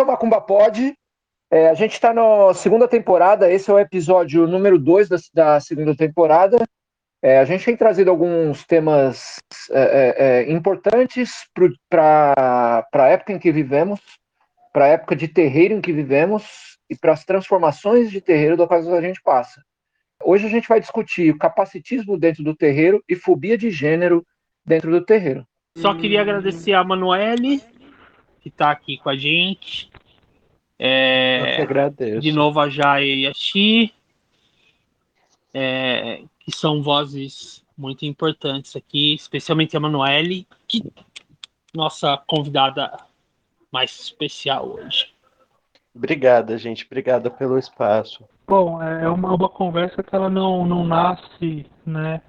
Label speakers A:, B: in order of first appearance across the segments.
A: É o Macumba Pod. É, a gente está na segunda temporada, esse é o episódio número 2 da, da, segunda temporada. É, a gente tem trazido alguns temas é, é, é importantes para a época em que vivemos, para a época de terreiro em que vivemos e para as transformações de terreiro do qual a gente passa. Hoje a gente vai discutir o capacitismo dentro do terreiro e fobia de gênero dentro do terreiro.
B: Só queria agradecer a Manuele, que está aqui com a gente. É,
C: Eu que agradeço.
B: De novo a Jai e a Xi, é, que são vozes muito importantes aqui, especialmente a Manuele, que nossa convidada mais especial hoje.
C: Obrigada, gente. Obrigada pelo espaço.
D: Bom, é uma, uma conversa que ela não, não nasce, né,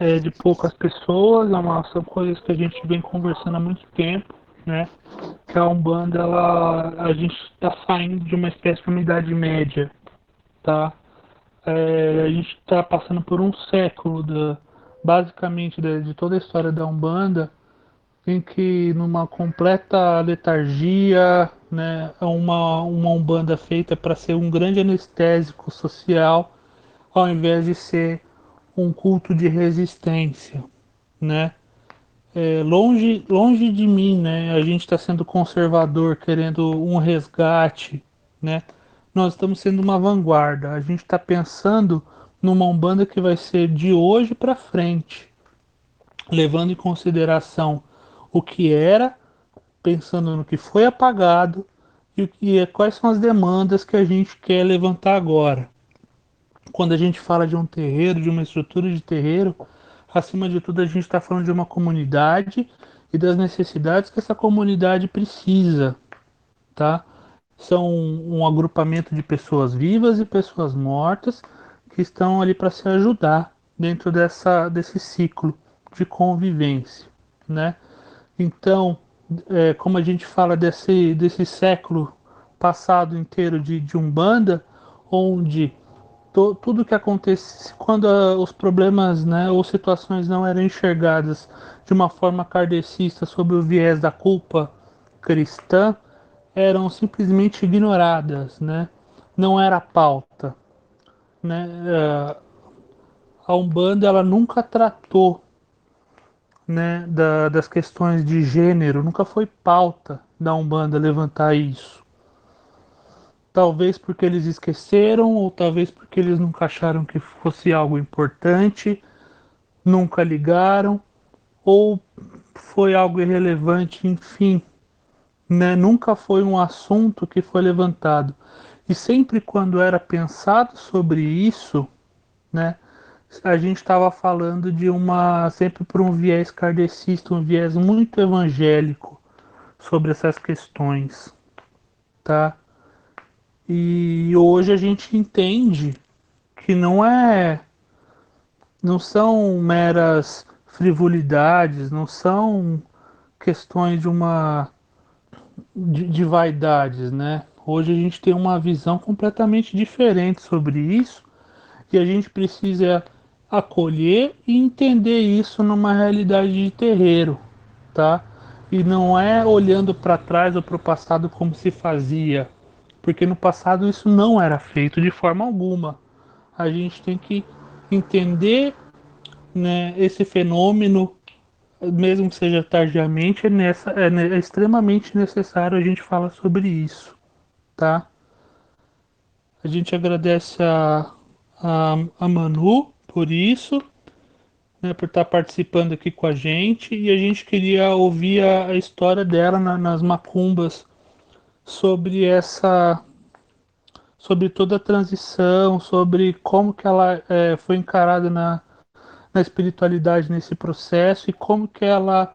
D: é, de poucas pessoas, é uma, são coisas que a gente vem conversando há muito tempo, né, que a Umbanda, ela, a gente está saindo de uma espécie de unidade média, tá? É, a gente está passando por um século, da, basicamente, de, toda a história da Umbanda, em que numa completa letargia, né, uma, uma umbanda feita para ser um grande anestésico social, ao invés de ser um culto de resistência, né? É, longe, longe de mim, né? A gente está sendo conservador, querendo um resgate, né? Nós estamos sendo uma vanguarda. A gente está pensando numa umbanda que vai ser de hoje para frente, levando em consideração o que era, pensando no que foi apagado e o que é, quais são as demandas que a gente quer levantar agora. Quando a gente fala de um terreiro, de uma estrutura de terreiro, acima de tudo a gente está falando de uma comunidade e das necessidades que essa comunidade precisa, tá? São um, agrupamento de pessoas vivas e pessoas mortas que estão ali para se ajudar dentro dessa, desse ciclo de convivência, né? Então, é, como a gente fala desse, desse século passado inteiro de, de Umbanda, onde to, tudo que acontece, quando a, os problemas né, ou situações não eram enxergadas de uma forma kardecista sob o viés da culpa cristã, eram simplesmente ignoradas, né? não era pauta. Né? É, a Umbanda ela nunca tratou né, da, das questões de gênero, nunca foi pauta da Umbanda levantar isso. Talvez porque eles esqueceram, ou talvez porque eles nunca acharam que fosse algo importante, nunca ligaram, ou foi algo irrelevante, enfim. Né, nunca foi um assunto que foi levantado. E sempre quando era pensado sobre isso, né, a gente estava falando de uma sempre por um viés kardecista, um viés muito evangélico sobre essas questões, tá? E hoje a gente entende que não é não são meras frivolidades, não são questões de uma de, de vaidades, né? Hoje a gente tem uma visão completamente diferente sobre isso e a gente precisa acolher e entender isso numa realidade de terreiro, tá? E não é olhando para trás ou para o passado como se fazia, porque no passado isso não era feito de forma alguma. A gente tem que entender né, esse fenômeno, mesmo que seja tardiamente, é, nessa, é, é extremamente necessário a gente falar sobre isso, tá? A gente agradece a, a, a Manu por isso, né, por estar participando aqui com a gente. E a gente queria ouvir a, a história dela na, nas macumbas sobre essa sobre toda a transição, sobre como que ela é, foi encarada na, na espiritualidade nesse processo e como que ela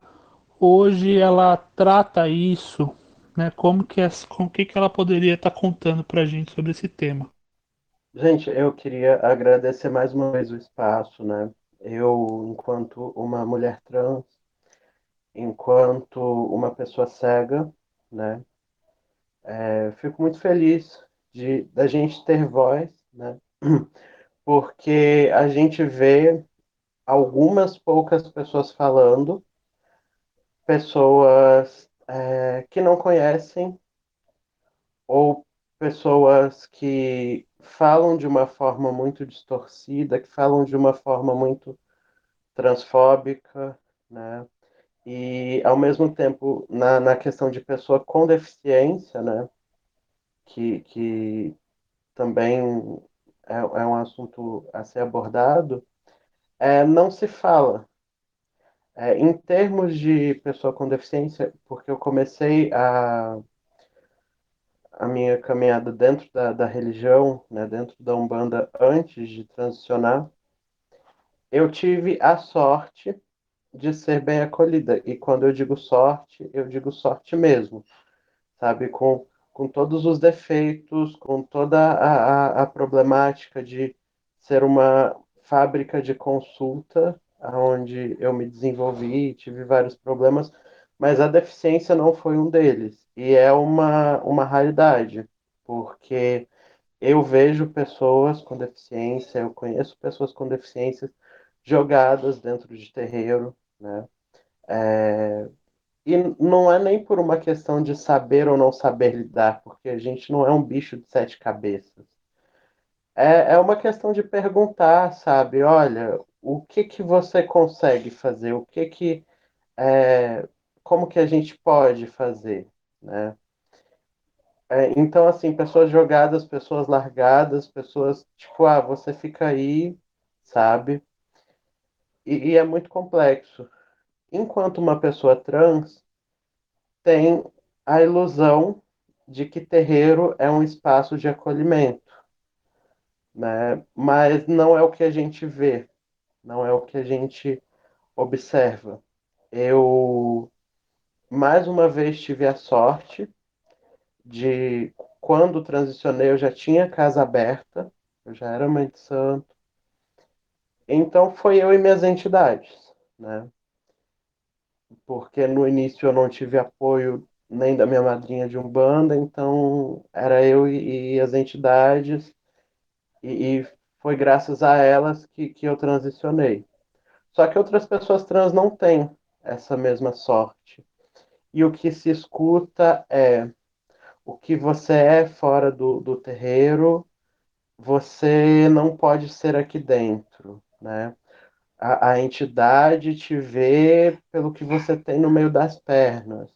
D: hoje ela trata isso, né? Como que é, com que que ela poderia estar contando para a gente sobre esse tema?
C: Gente, eu queria agradecer mais uma vez o espaço, né? Eu, enquanto uma mulher trans, enquanto uma pessoa cega, né? É, fico muito feliz de da gente ter voz, né? Porque a gente vê algumas poucas pessoas falando, pessoas é, que não conhecem ou pessoas que falam de uma forma muito distorcida, que falam de uma forma muito transfóbica, né? E, ao mesmo tempo, na, na questão de pessoa com deficiência, né? Que, que também é, é um assunto a ser abordado, é, não se fala. É, em termos de pessoa com deficiência, porque eu comecei a, a minha caminhada dentro da, da religião, né, dentro da Umbanda, antes de transicionar, eu tive a sorte de ser bem acolhida. E quando eu digo sorte, eu digo sorte mesmo, sabe? Com, com todos os defeitos, com toda a, a, a problemática de ser uma fábrica de consulta, onde eu me desenvolvi, tive vários problemas, mas a deficiência não foi um deles. E é uma, uma raridade, porque eu vejo pessoas com deficiência, eu conheço pessoas com deficiências jogadas dentro de terreiro, né? É, e não é nem por uma questão de saber ou não saber lidar, porque a gente não é um bicho de sete cabeças. É, é uma questão de perguntar, sabe? Olha, o que que você consegue fazer? O que que é, como que a gente pode fazer, né? É, então, assim, pessoas jogadas, pessoas largadas, pessoas tipo, ah, você fica aí, sabe? E, e é muito complexo. Enquanto uma pessoa trans tem a ilusão de que terreiro é um espaço de acolhimento, né? Mas não é o que a gente vê, não é o que a gente observa. Eu mais uma vez tive a sorte de quando transicionei eu já tinha casa aberta, eu já era mãe de santo. Então foi eu e minhas entidades, né? porque no início eu não tive apoio nem da minha madrinha de Umbanda, então era eu e, e as entidades, e, e, foi graças a elas que, que eu transicionei. Só que outras pessoas trans não têm essa mesma sorte. E o que se escuta é o que você é fora do, do terreiro, você não pode ser aqui dentro, né? a, a entidade te vê pelo que você tem no meio das pernas.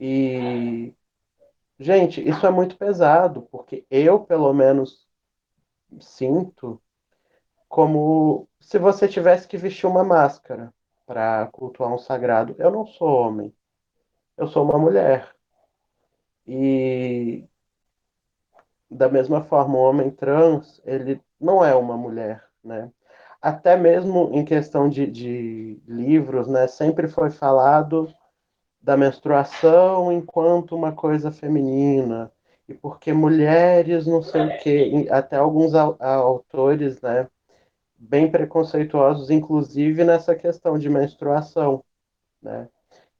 C: E, gente, isso é muito pesado, porque eu, pelo menos, sinto como se você tivesse que vestir uma máscara para cultuar um sagrado. Eu não sou homem, eu sou uma mulher. E da mesma forma, o homem trans, ele não é uma mulher, né? Até mesmo em questão de, de livros, né, sempre foi falado da menstruação enquanto uma coisa feminina, e porque mulheres não sei o quê, até alguns autores, né, bem preconceituosos, inclusive nessa questão de menstruação, né,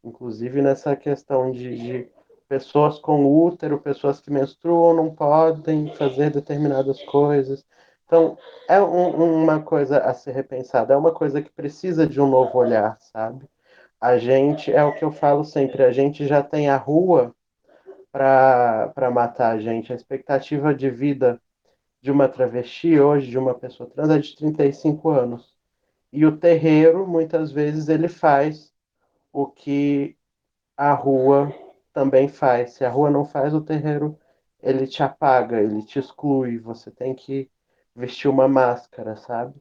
C: inclusive nessa questão de, de pessoas com útero, pessoas que menstruam não podem fazer determinadas coisas, então, é um, uma coisa a ser repensada, é uma coisa que precisa de um novo olhar, sabe? A gente, é o que eu falo sempre, a gente já tem a rua para matar a gente. A expectativa de vida de uma travesti hoje, de uma pessoa trans, é de 35 anos. E o terreiro, muitas vezes, ele faz o que a rua também faz. Se a rua não faz, o terreiro ele te apaga, ele te exclui. Você tem que vestir uma máscara, sabe?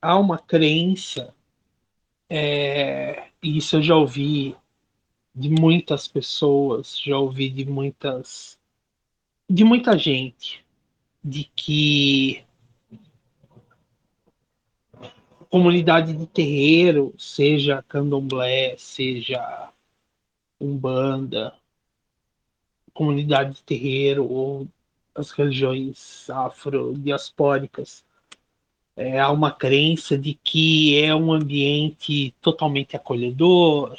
B: Há uma crença, é, e isso eu já ouvi de muitas pessoas, já ouvi de muitas, de muita gente, de que comunidade de terreiro, seja candomblé, seja umbanda, comunidade de terreiro ou as religiões afrodiaspóricas, é, há uma crença de que é um ambiente totalmente acolhedor,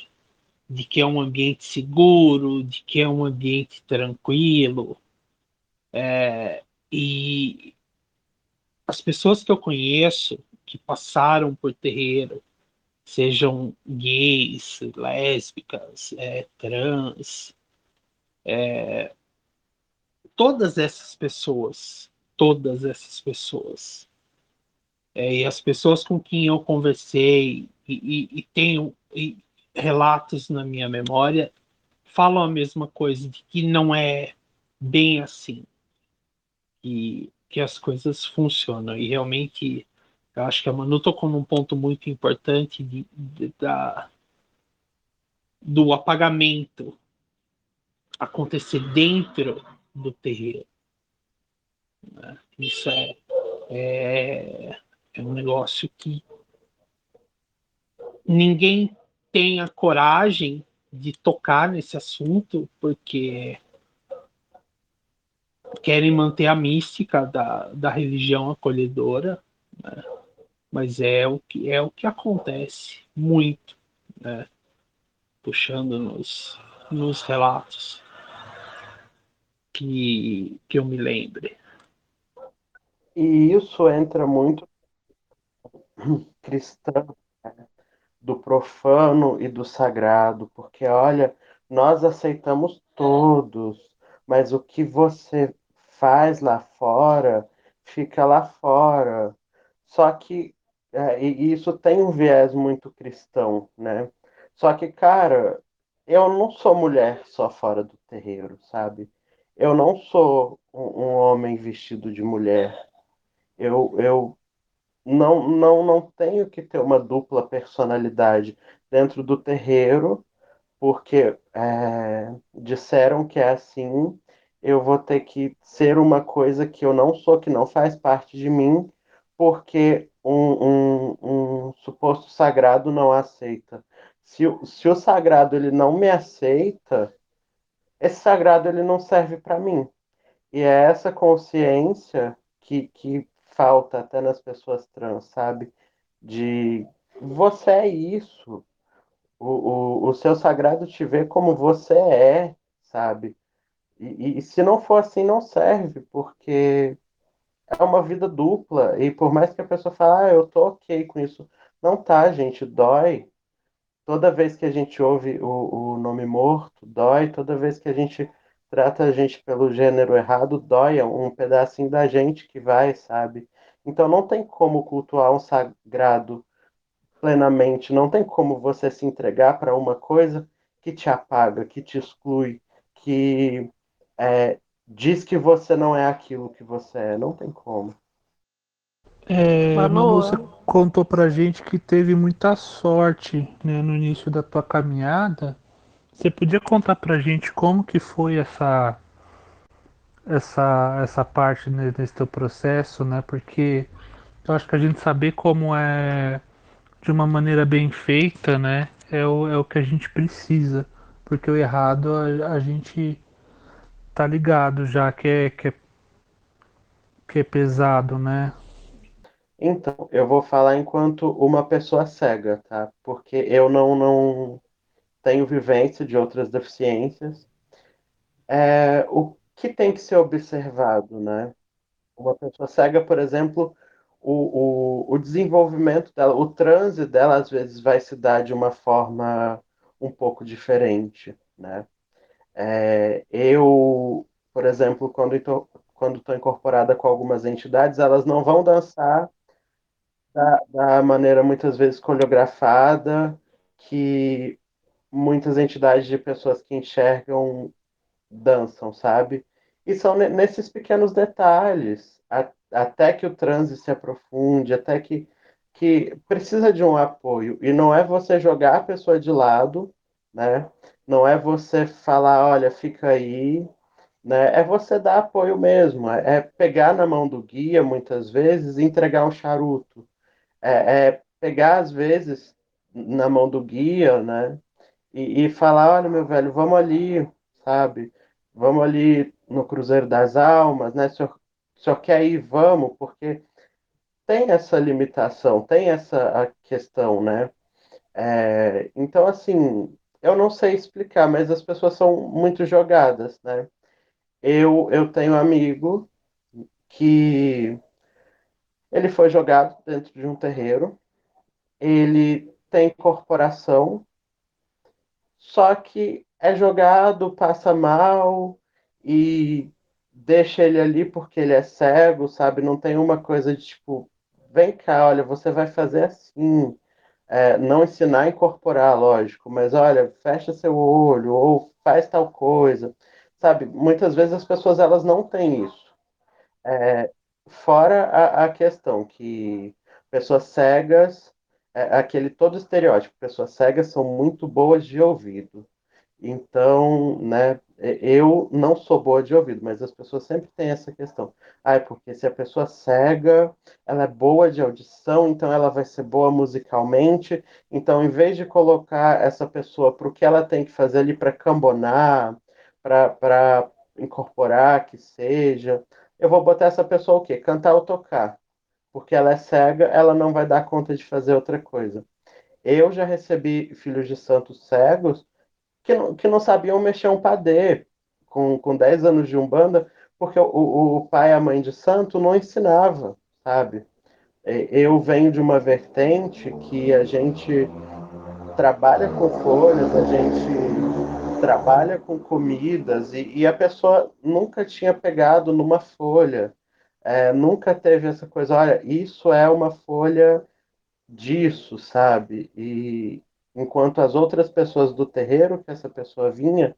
B: de que é um ambiente seguro, de que é um ambiente tranquilo. É, e as pessoas que eu conheço que passaram por terreiro, sejam gays, lésbicas, é, trans, é, todas essas pessoas, todas essas pessoas, é, e as pessoas com quem eu conversei e, e, e tenho e relatos na minha memória falam a mesma coisa, de que não é bem assim, e que as coisas funcionam. E realmente, eu acho que a Manu tocou num ponto muito importante de, de da, do apagamento acontecer dentro do terreiro. Né? Isso é, é, é um negócio que ninguém tem a coragem de tocar nesse assunto porque querem manter a mística da, da religião acolhedora, né? mas é o que é o que acontece muito, né? puxando nos, nos relatos que, que eu me lembre.
C: E isso entra muito cristão, né? do profano e do sagrado, porque olha, nós aceitamos todos, mas o que você faz lá fora fica lá fora. Só que é, isso tem um viés muito cristão, né? Só que, cara, eu não sou mulher só fora do terreiro, sabe? Eu não sou um, homem vestido de mulher. Eu, eu não, não, não tenho que ter uma dupla personalidade dentro do terreiro, porque é, disseram que é assim, eu vou ter que ser uma coisa que eu não sou, que não faz parte de mim, porque um, um, um suposto sagrado não aceita. Se, se o sagrado ele não me aceita, esse sagrado ele não serve para mim. E é essa consciência que, que falta até nas pessoas trans, sabe? De você é isso. O, o, o seu sagrado te vê como você é, sabe? E, e, se não for assim, não serve, porque é uma vida dupla. E por mais que a pessoa fale, ah, eu tô ok com isso. Não tá, gente, dói. Toda vez que a gente ouve o, o nome morto, dói. Toda vez que a gente trata a gente pelo gênero errado, dói é um pedacinho da gente que vai, sabe? Então não tem como cultuar um sagrado plenamente, não tem como você se entregar para uma coisa que te apaga, que te exclui, que é, diz que você não é aquilo que você é, não tem como.
D: É, Manu, você contou pra gente que teve muita sorte né, no início da tua caminhada você podia contar pra gente como que foi essa essa essa parte nesse teu processo, né? Porque eu acho que a gente saber como é de uma maneira bem feita, né? É o, é o que a gente precisa. Porque o errado a, a gente tá ligado já que é, que é, que é pesado, né?
C: Então, eu vou falar enquanto uma pessoa cega, tá? Porque eu não, não, tenho vivência de outras deficiências. É, o que tem que ser observado, né? Uma pessoa cega, por exemplo, o, o, o desenvolvimento dela, o transe dela, às vezes, vai se dar de uma forma um pouco diferente, né? É, eu, por exemplo, quando estou quando incorporada com algumas entidades, elas não vão dançar da, da maneira muitas vezes coreografada que muitas entidades de pessoas que enxergam dançam, sabe? E são nesses pequenos detalhes, a, até que o transe se aprofunde, até que, que precisa de um apoio. E não é você jogar a pessoa de lado, né? Não é você falar, olha, fica aí, né? É você dar apoio mesmo, é, é pegar na mão do guia, muitas vezes, e entregar um charuto. É, é pegar, às vezes, na mão do guia, né? e, e falar, olha, meu velho, vamos ali, sabe? Vamos ali no Cruzeiro das Almas, né? O senhor quer ir, vamos, porque tem essa limitação, tem essa questão, né? É, então, assim, eu não sei explicar, mas as pessoas são muito jogadas, né? Eu, eu tenho um amigo que ele foi jogado dentro de um terreiro, ele tem corporação, só que é jogado, passa mal e deixa ele ali porque ele é cego, sabe? Não tem uma coisa de tipo, vem cá, olha, você vai fazer assim. É, não ensinar a incorporar, lógico, mas olha, fecha seu olho ou faz tal coisa, sabe? Muitas vezes as pessoas elas não têm isso. É, fora a, a, questão que pessoas cegas, é, aquele todo estereótipo, pessoas cegas são muito boas de ouvido. Então, né, eu não sou boa de ouvido, mas as pessoas sempre têm essa questão. Ah, é porque se a pessoa cega, ela é boa de audição, então ela vai ser boa musicalmente. Então, em vez de colocar essa pessoa para o que ela tem que fazer ali para cambonar, para incorporar, que seja, eu vou botar essa pessoa o quê? Cantar ou tocar. Porque ela é cega, ela não vai dar conta de fazer outra coisa. Eu já recebi filhos de santos cegos que não, que não sabiam mexer um padê com, com 10 anos de umbanda, porque o, o pai e a mãe de santo não ensinava, sabe? Eu venho de uma vertente que a gente trabalha com folhas, a gente trabalha com comidas e, e a pessoa nunca tinha pegado numa folha, é, nunca teve essa coisa, olha, isso é uma folha disso, sabe? E, enquanto as outras pessoas do terreiro que essa pessoa vinha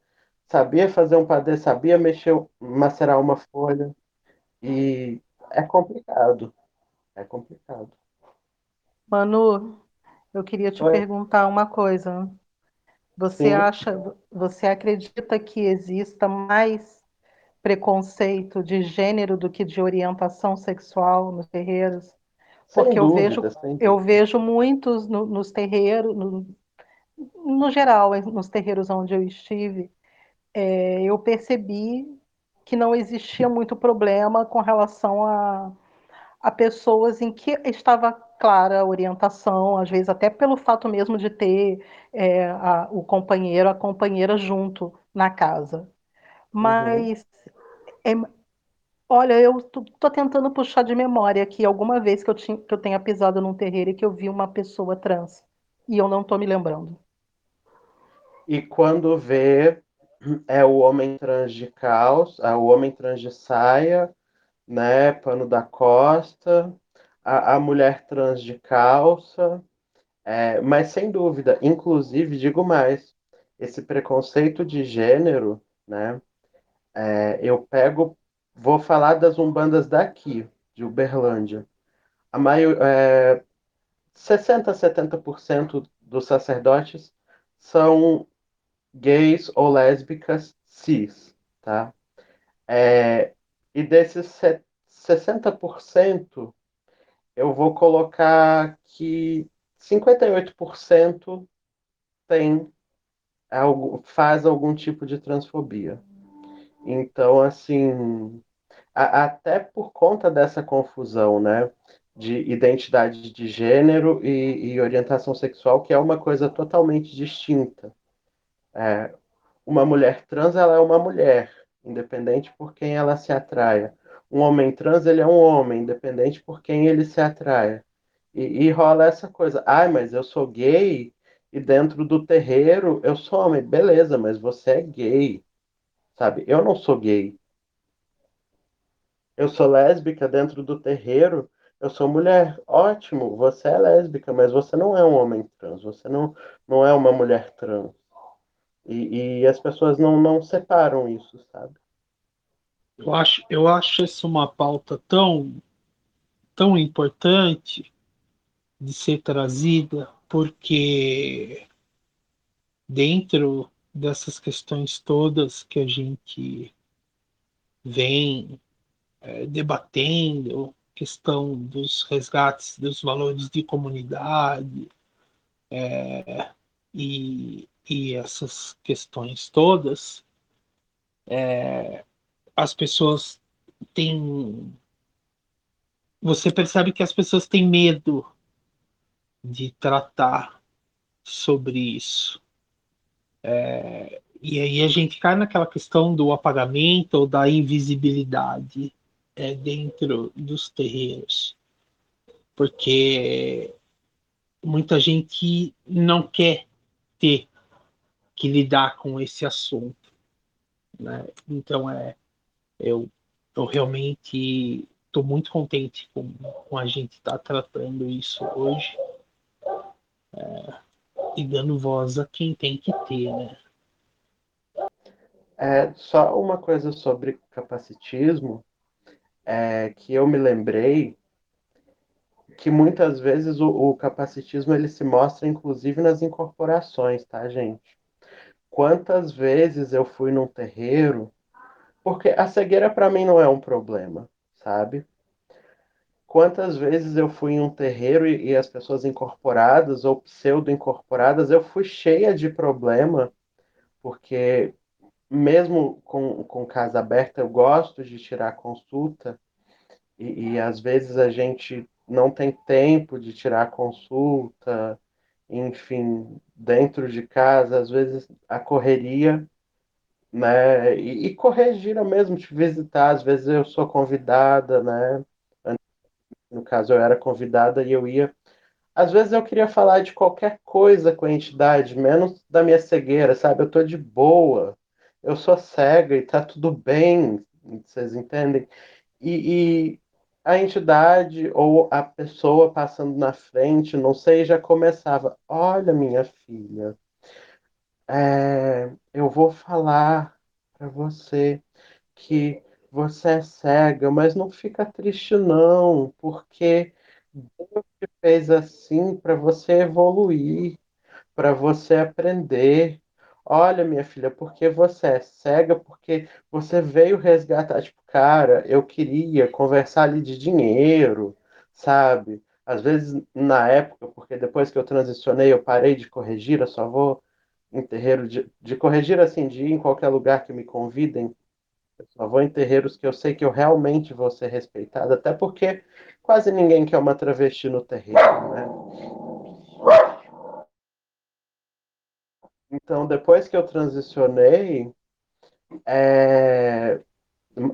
C: sabia fazer um padê, sabia mexer, macerar uma folha e é complicado, é complicado.
E: Manu, eu queria te Oi? perguntar uma coisa. Você Sim. acha, você acredita que exista mais preconceito de gênero do que de orientação sexual nos terreiros? Porque sem eu dúvida, vejo, eu vejo muitos no, nos terreiros, no, no geral, nos terreiros onde eu estive, é, eu percebi que não existia muito problema com relação a, a pessoas em que estava clara orientação, às vezes até pelo fato mesmo de ter é, a, o companheiro, a companheira junto na casa. Mas, uhum. é, olha, eu estou tentando puxar de memória aqui alguma vez que eu, tinha, que eu tenha pisado num terreiro e que eu vi uma pessoa trans. E eu não estou me lembrando.
C: E quando vê, é o homem trans de calça, é o homem trans de saia, né, pano da costa, a, a mulher trans de calça, é, mas sem dúvida, inclusive, digo mais, esse preconceito de gênero, né, é, eu pego, vou falar das umbandas daqui, de Uberlândia. A maior, é, 60, 70% dos sacerdotes são gays ou lésbicas cis, tá? É, e desses 60%, eu vou colocar que 58% tem algo, faz algum tipo de transfobia. Então, assim, a, até por conta dessa confusão, né, de identidade de gênero e, e orientação sexual, que é uma coisa totalmente distinta. É, uma mulher trans ela é uma mulher, independente por quem ela se atraia. Um homem trans ele é um homem, independente por quem ele se atraia. E, e rola essa coisa, ai, mas eu sou gay e dentro do terreiro eu sou homem. Beleza, mas você é gay, sabe? Eu não sou gay. Eu sou lésbica dentro do terreiro, eu sou mulher. Ótimo, você é lésbica, mas você não é um homem trans, você não, não é uma mulher trans. E, e as pessoas não, não separam isso, sabe?
B: Eu acho, eu acho isso uma pauta tão, tão importante de ser trazida, porque dentro dessas questões todas que a gente vem é, debatendo, questão dos resgates dos valores de comunidade é, e e essas questões todas, é, as pessoas têm. Você percebe que as pessoas têm medo de tratar sobre isso. É, e aí a gente cai naquela questão do apagamento ou da invisibilidade é, dentro dos terreiros. Porque muita gente não quer ter que lidar com esse assunto. Né? Então, é, eu eu realmente estou muito contente com, com a gente estar tá tratando isso hoje é, e dando voz a quem tem que ter, né?
C: É, só uma coisa sobre capacitismo é, que eu me lembrei que muitas vezes o, o, capacitismo ele se mostra inclusive nas incorporações, tá, gente? Quantas vezes eu fui num terreiro, porque a cegueira para mim não é um problema, sabe? Quantas vezes eu fui em um terreiro e, e as pessoas incorporadas ou pseudo-incorporadas, eu fui cheia de problema, porque mesmo com, com casa aberta, eu gosto de tirar consulta, e, e às vezes a gente não tem tempo de tirar consulta, enfim, dentro de casa, às vezes a correria, né? E, e mesmo, te visitar, às vezes eu sou convidada, né? No caso, eu era convidada e eu ia. Às vezes eu queria falar de qualquer coisa com a entidade, menos da minha cegueira, sabe? Eu tô de boa, eu sou cega e tá tudo bem, vocês entendem? E, e a entidade ou a pessoa passando na frente, não sei, já começava: Olha, minha filha, é, eu vou falar para você que você é cega, mas não fica triste, não, porque Deus te fez assim para você evoluir, para você aprender. Olha, minha filha, porque você é cega, porque você veio resgatar. Tipo, cara, eu queria conversar ali de dinheiro, sabe? Às vezes, na época, porque depois que eu transicionei, eu parei de corrigir, eu só vou em terreiro de, de corrigir assim, de ir em qualquer lugar que me convidem. Eu só vou em terreiros que eu sei que eu realmente vou ser respeitado, até porque quase ninguém quer uma travesti no terreiro, né? Então, depois que eu transicionei, é,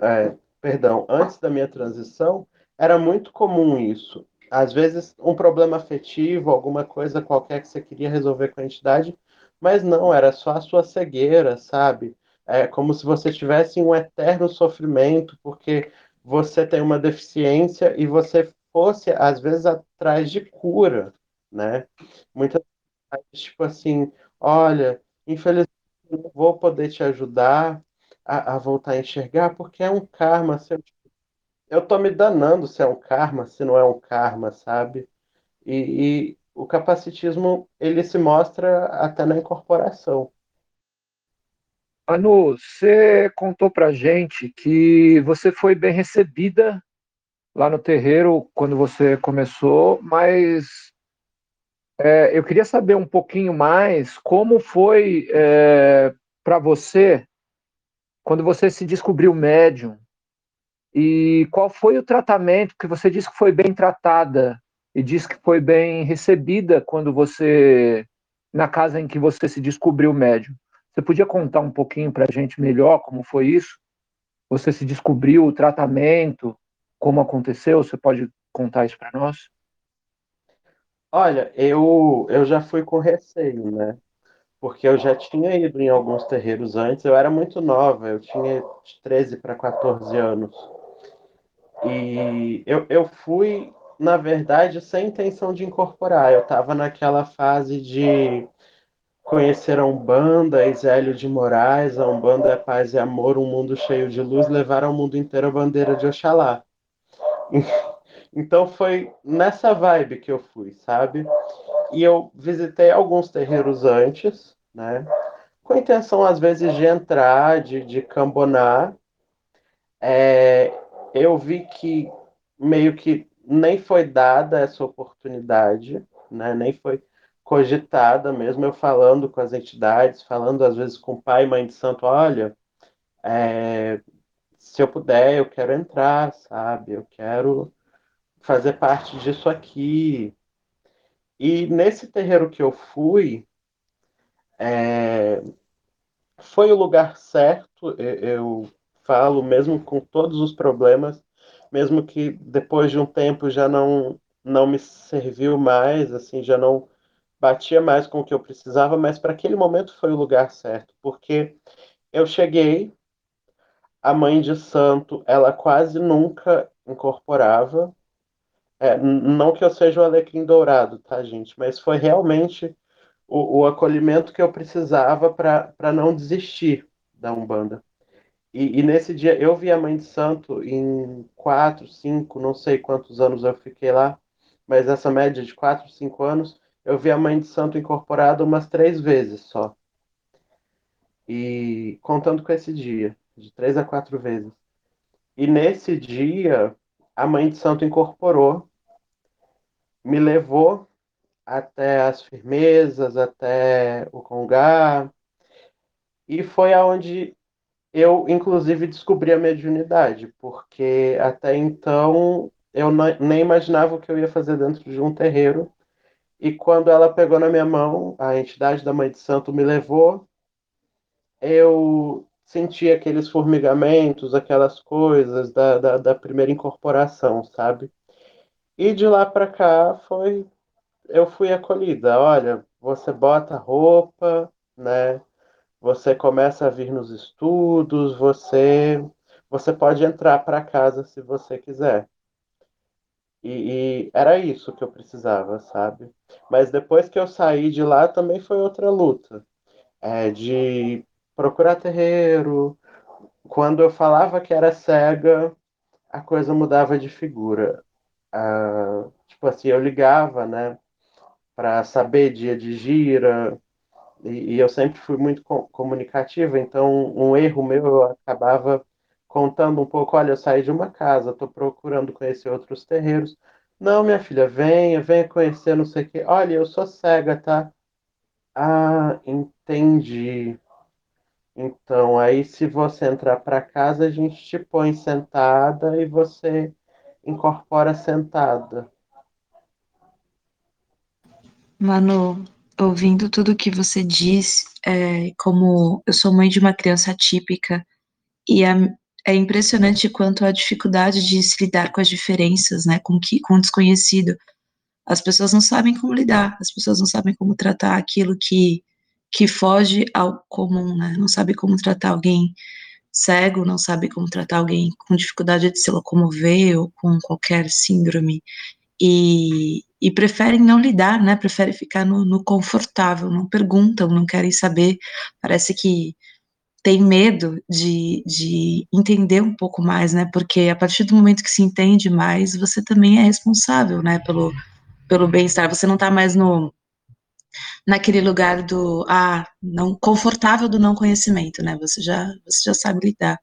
C: é, perdão, antes da minha transição, era muito comum isso. Às vezes, um problema afetivo, alguma coisa qualquer que você queria resolver com a entidade, mas não, era só a sua cegueira, sabe? É como se você tivesse um eterno sofrimento, porque você tem uma deficiência e você fosse, às vezes, atrás de cura, né? Muitas vezes, tipo assim, olha, infelizmente não vou poder te ajudar a, a, voltar a enxergar, porque é um karma. Se eu, eu tô me danando se é um karma, se não é um karma, sabe? E, e o capacitismo, ele se mostra até na incorporação.
A: Anu, você contou pra gente que você foi bem recebida lá no terreiro quando você começou, mas é, eu queria saber um pouquinho mais como foi é, para você quando você se descobriu médium e qual foi o tratamento que você disse que foi bem tratada e disse que foi bem recebida quando você na casa em que você se descobriu médium. Você podia contar um pouquinho para a gente melhor como foi isso? Você se descobriu o tratamento, como aconteceu? Você pode contar isso para nós?
C: Olha, eu, eu já fui com receio, né? Porque eu já tinha ido em alguns terreiros antes, eu era muito nova, eu tinha de 13 para 14 anos. E eu, eu fui, na verdade, sem intenção de incorporar. Eu estava naquela fase de conhecer a Umbanda, Isélio de Moraes, a Umbanda é paz e amor, um mundo cheio de luz, levar ao mundo inteiro a bandeira de Oxalá. Então foi nessa vibe que eu fui, sabe? E eu visitei alguns terreiros antes, né? Com a intenção, às vezes, de entrar, de, de cambonar. É, eu vi que meio que nem foi dada essa oportunidade, né? Nem foi cogitada mesmo, eu falando com as entidades, falando às vezes com pai e mãe de santo, olha, é, se eu puder, eu quero entrar, sabe? Eu quero fazer parte disso aqui. E nesse terreiro que eu fui, é, foi o lugar certo, eu falo, mesmo com todos os problemas, mesmo que depois de um tempo já não, não me serviu mais, assim, já não batia mais com o que eu precisava, mas para aquele momento foi o lugar certo, porque eu cheguei, a mãe de santo, ela quase nunca incorporava. É, não que eu seja o alecrim dourado, tá, gente? Mas foi realmente o, o acolhimento que eu precisava para não desistir da Umbanda. E, e, nesse dia eu vi a mãe de santo em quatro, cinco, não sei quantos anos eu fiquei lá, mas essa média de quatro, cinco anos, eu vi a mãe de santo incorporada umas três vezes só. E contando com esse dia, de três a quatro vezes. E nesse dia, a mãe de santo incorporou, me levou até as firmezas, até o congá, e foi aonde eu, inclusive, descobri a mediunidade, porque até então eu nem imaginava o que eu ia fazer dentro de um terreiro. E quando ela pegou na minha mão, a entidade da Mãe de Santo me levou, eu senti aqueles formigamentos, aquelas coisas da, da, da primeira incorporação, sabe? E de lá para cá foi. Eu fui acolhida. Olha, você bota roupa, né? Você começa a vir nos estudos, você você pode entrar para casa se você quiser. E, e, era isso que eu precisava, sabe? Mas depois que eu saí de lá também foi outra luta. É, de procurar terreiro. Quando eu falava que era cega, a coisa mudava de figura. Ah, tipo assim, eu ligava, né? Para saber dia de gira, e, e eu sempre fui muito com, comunicativa, então um erro meu eu acabava contando um pouco, olha, eu saí de uma casa, estou procurando conhecer outros terreiros. Não, minha filha, venha, venha conhecer, não sei o quê. Olha, eu sou cega, tá? Ah, entendi. Então, aí se você entrar para casa, a gente te põe sentada e você incorpora sentada.
F: Manu, ouvindo tudo que você diz, é, como eu sou mãe de uma criança atípica, e é, é, impressionante quanto a dificuldade de se lidar com as diferenças, né, com, que, com o desconhecido. As pessoas não sabem como lidar, as pessoas não sabem como tratar aquilo que, que foge ao comum, né, não sabe como tratar alguém cego, não sabe como tratar alguém com dificuldade de se locomover ou com qualquer síndrome. E, e preferem não lidar, né? Preferem ficar no, no confortável, não perguntam, não querem saber. Parece que tem medo de, de entender um pouco mais, né? Porque a partir do momento que se entende mais, você também é responsável, né? Pelo, pelo bem-estar. Você não está mais no naquele lugar do ah, não confortável do não conhecimento, né? Você já você já sabe lidar.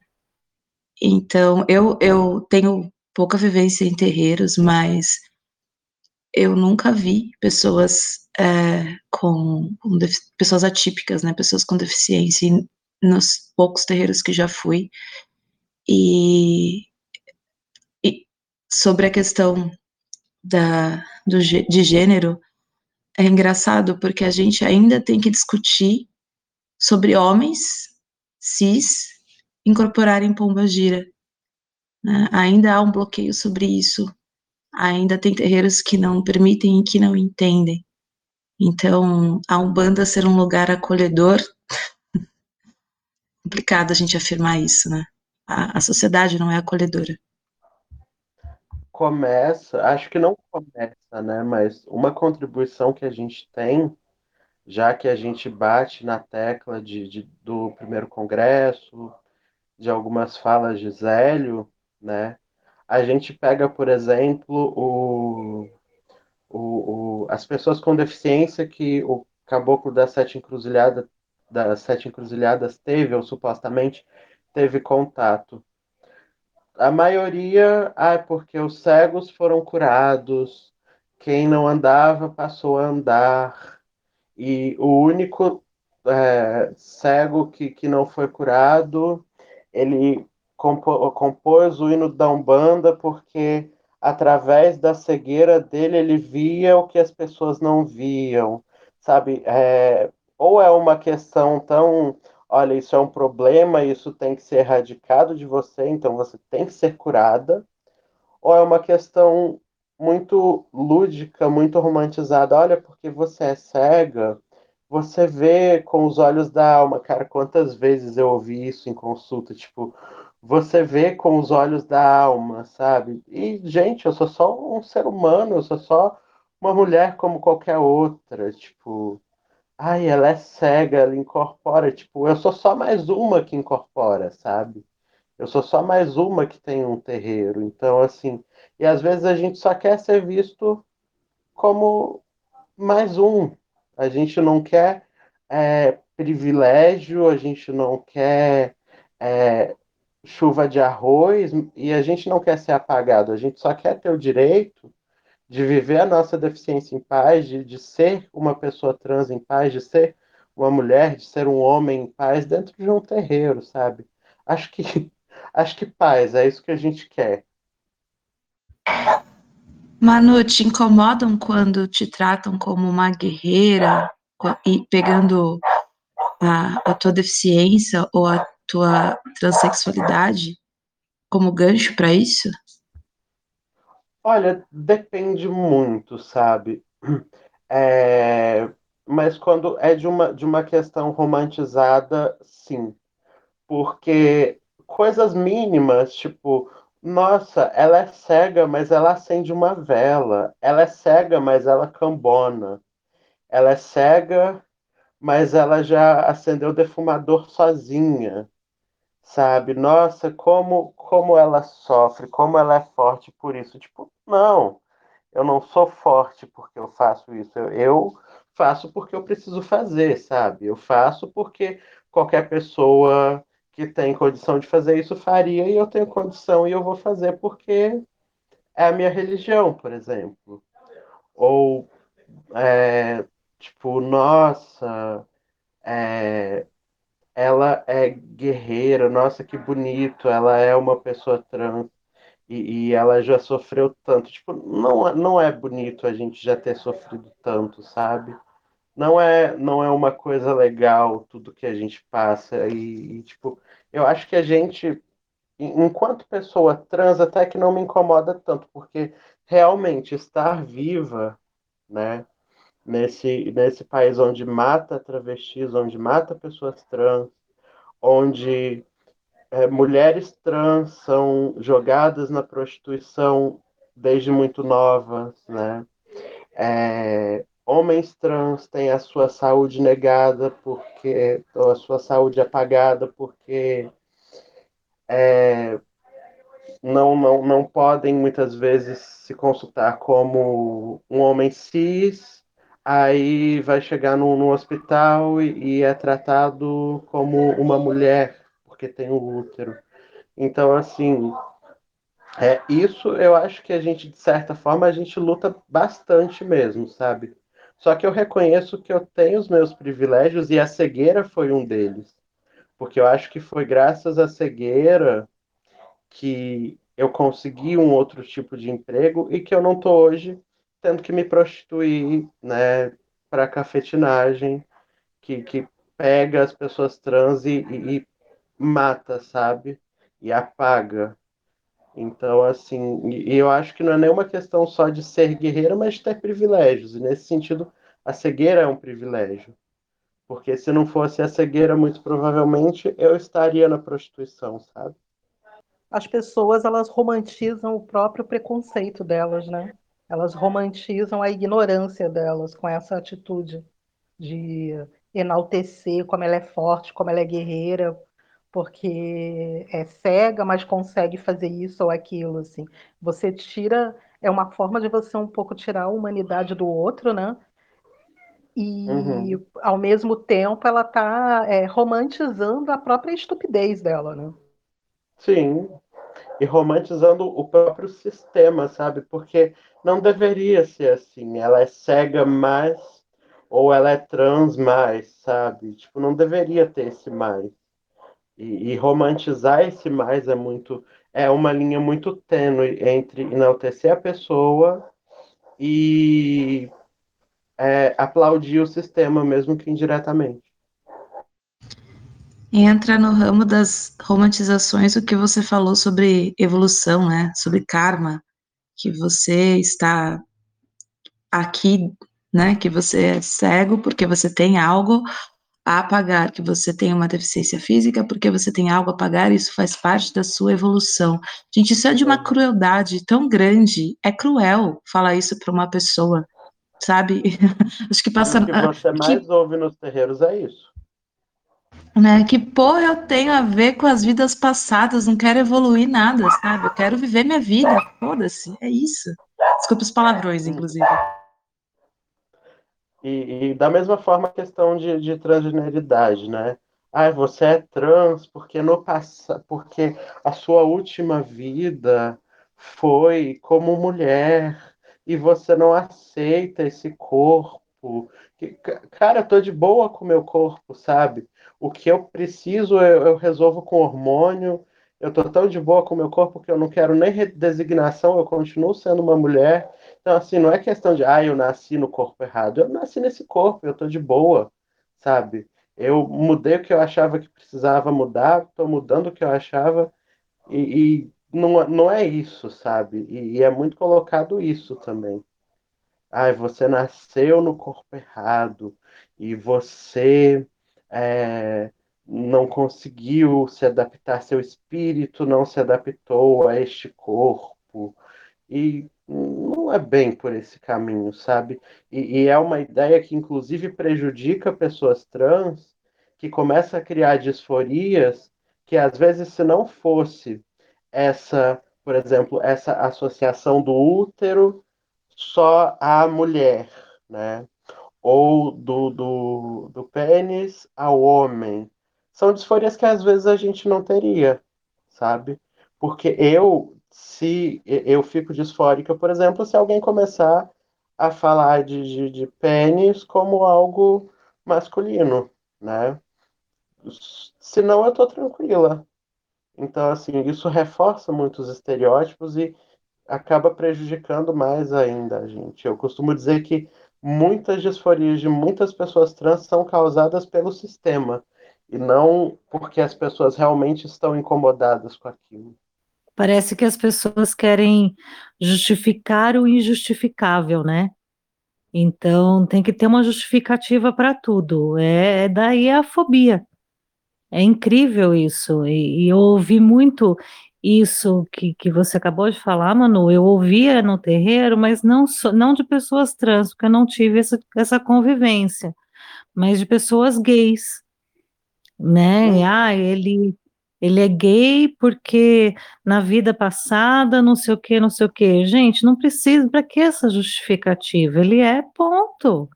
F: Então, eu eu tenho pouca vivência em terreiros, mas eu nunca vi pessoas é, com, com pessoas atípicas, né, pessoas com deficiência, nos poucos terreiros que já fui. E, e sobre a questão da, do, de gênero, é engraçado porque a gente ainda tem que discutir sobre homens cis incorporarem pomba gira. Né? Ainda há um bloqueio sobre isso ainda tem terreiros que não permitem e que não entendem. Então, a Umbanda ser um lugar acolhedor, complicado a gente afirmar isso, né? A, a sociedade não é acolhedora.
C: Começa, acho que não começa, né? Mas uma contribuição que a gente tem, já que a gente bate na tecla de, de do primeiro congresso, de algumas falas de Zélio, né? A gente pega, por exemplo, o, o, o, as pessoas com deficiência que o caboclo das sete encruzilhadas, das sete encruzilhadas teve, ou supostamente teve contato. A maioria, ah, porque os cegos foram curados, quem não andava passou a andar, e o único é, cego que, que não foi curado, ele compôs o hino da Umbanda porque através da cegueira dele ele via o que as pessoas não viam, sabe? É, ou é uma questão tão, olha, isso é um problema, isso tem que ser erradicado de você, então você tem que ser curada, ou é uma questão muito lúdica, muito romantizada, olha, porque você é cega, você vê com os olhos da alma, cara, quantas vezes eu ouvi isso em consulta, tipo, você vê com os olhos da alma, sabe? E, gente, eu sou só um ser humano, eu sou só uma mulher como qualquer outra, tipo, ai, ela é cega, ela incorpora, tipo, eu sou só mais uma que incorpora, sabe? Eu sou só mais uma que tem um terreiro. Então, assim, e às vezes a gente só quer ser visto como mais um. A gente não quer é, privilégio, a gente não quer é, chuva de arroz e a gente não quer ser apagado, a gente só quer ter o direito de viver a nossa deficiência em paz, de, de ser uma pessoa trans em paz, de ser uma mulher, de ser um homem em paz dentro de um terreiro, sabe? Acho que acho que paz é isso que a gente quer.
F: Manu, te incomodam quando te tratam como uma guerreira e pegando a, a tua deficiência ou a tua transexualidade como gancho para isso?
C: Olha, depende muito, sabe? É, mas quando é de uma, de uma questão romantizada, sim. Porque coisas mínimas, tipo, nossa, ela é cega, mas ela acende uma vela. Ela é cega, mas ela cambona. Ela é cega, mas ela já acendeu o defumador sozinha sabe? Nossa, como como ela sofre, como ela é forte por isso. Tipo, não, eu não sou forte porque eu faço isso. Eu, eu faço porque eu preciso fazer, sabe? Eu faço porque qualquer pessoa que tem condição de fazer isso faria e eu tenho condição e eu vou fazer porque é a minha religião, por exemplo. Ou, é, tipo, nossa, é, ela é guerreira, nossa, que bonito, ela é uma pessoa trans e, e, ela já sofreu tanto. Tipo, não, não é bonito a gente já ter sofrido tanto, sabe? Não é, não é uma coisa legal tudo que a gente passa e, e tipo, eu acho que a gente, enquanto pessoa trans, até que não me incomoda tanto, porque realmente estar viva, né? Nesse, nesse país onde mata travestis, onde mata pessoas trans, onde é, mulheres trans são jogadas na prostituição desde muito novas, né? É, homens trans têm a sua saúde negada porque ou a sua saúde apagada porque é, não, não, não podem muitas vezes se consultar como um homem cis aí vai chegar no, no hospital e, e, é tratado como uma mulher, porque tem um útero. Então, assim, é, isso eu acho que a gente, de certa forma, a gente luta bastante mesmo, sabe? Só que eu reconheço que eu tenho os meus privilégios e a cegueira foi um deles. Porque eu acho que foi graças à cegueira que eu consegui um outro tipo de emprego e que eu não estou hoje tendo que me prostituir, né, para cafetinagem, que, que pega as pessoas trans e, e, e mata, sabe? E apaga. Então, assim, e eu acho que não é nenhuma questão só de ser guerreira, mas de ter privilégios. E nesse sentido, a cegueira é um privilégio. Porque se não fosse a cegueira, muito provavelmente eu estaria na prostituição, sabe?
E: As pessoas, elas romantizam o próprio preconceito delas, né? Elas romantizam a ignorância delas com essa atitude de enaltecer como ela é forte, como ela é guerreira, porque é cega, mas consegue fazer isso ou aquilo, assim. Você tira, é uma forma de você um pouco tirar a humanidade do outro, né? E uhum. ao mesmo tempo ela está é, romantizando a própria estupidez dela, né?
C: Sim, e romantizando o próprio sistema, sabe? Porque não deveria ser assim. Ela é cega mais ou ela é trans mais, sabe? Tipo, não deveria ter esse mais. E, e romantizar esse mais é muito é uma linha muito tênue entre enaltecer a pessoa e é, aplaudir o sistema, mesmo que indiretamente
F: entra no ramo das romantizações o que você falou sobre evolução, né? Sobre karma, que você está aqui, né? Que você é cego porque você tem algo a pagar que você tem uma deficiência física porque você tem algo a pagar isso faz parte da sua evolução. Gente, isso é de uma uhum. crueldade tão grande. É cruel falar isso para uma pessoa, sabe?
C: Acho que passa. O que você mais que... ouve nos terreiros é isso.
F: Né? Que porra eu tenho a ver com as vidas passadas? Não quero evoluir nada, sabe? Eu quero viver minha vida. Foda-se, é isso. Desculpa os palavrões, inclusive.
C: E, e, da mesma forma a questão de, de transgeneridade, né? Ah, você é trans porque no passado, porque a sua última vida foi como mulher e você não aceita esse corpo. Cara, eu tô de boa com o meu corpo, sabe? O que eu preciso eu, eu resolvo com hormônio. Eu tô tão de boa com o meu corpo que eu não quero nem redesignação, eu continuo sendo uma mulher então, assim, não é questão de, ah, eu nasci no corpo errado. Eu nasci nesse corpo, eu tô de boa, sabe? Eu mudei o que eu achava que precisava mudar, tô mudando o que eu achava, e, e não, não é isso, sabe? E, e, é muito colocado isso também. Ai, você nasceu no corpo errado, e você é, não conseguiu se adaptar, seu espírito não se adaptou a este corpo. E não é bem por esse caminho, sabe? E, e, é uma ideia que, inclusive, prejudica pessoas trans, que começa a criar disforias que, às vezes, se não fosse essa, por exemplo, essa associação do útero só à mulher, né? Ou do, do, do pênis ao homem. São disforias que, às vezes, a gente não teria, sabe? Porque eu se eu fico disfórica, por exemplo, se alguém começar a falar de, de, de pênis como algo masculino, né? Senão eu tô tranquila. Então, assim, isso reforça muitos estereótipos e acaba prejudicando mais ainda a gente. Eu costumo dizer que muitas disforias de muitas pessoas trans são causadas pelo sistema e não porque as pessoas realmente estão incomodadas com aquilo.
G: Parece que as pessoas querem justificar o injustificável, né? Então tem que ter uma justificativa para tudo. É, é, daí a fobia. É incrível isso. E, e, eu ouvi muito isso que, que você acabou de falar, Manu. Eu ouvia no terreiro, mas não, não de pessoas trans, porque eu não tive essa, essa convivência, mas de pessoas gays. Né? Hum. Ah, ele ele é gay porque na vida passada, não sei o que, não sei o que. Gente, não precisa, para que essa justificativa? Ele é ponto.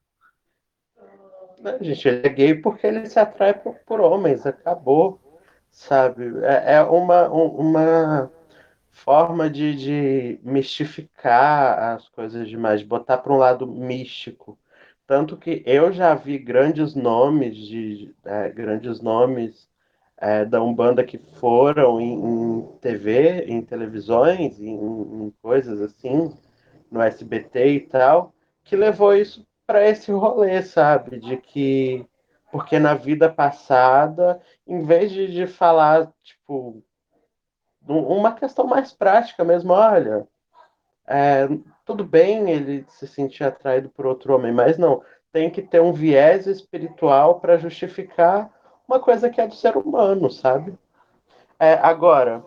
C: Não, gente, ele é gay porque ele se atrai por, por homens, acabou, sabe? É, é uma, uma forma de, de mistificar as coisas demais, botar para um lado místico. Tanto que eu já vi grandes nomes de é, grandes nomes é, da Umbanda que foram em, em TV, em televisões, em, em, coisas assim, no SBT e tal, que levou isso para esse rolê, sabe? De que, porque na vida passada, em vez de, de falar, tipo, uma questão mais prática mesmo, olha, é, tudo bem ele se sentir atraído por outro homem, mas não, tem que ter um viés espiritual para justificar uma coisa que é do ser humano, sabe? É, agora,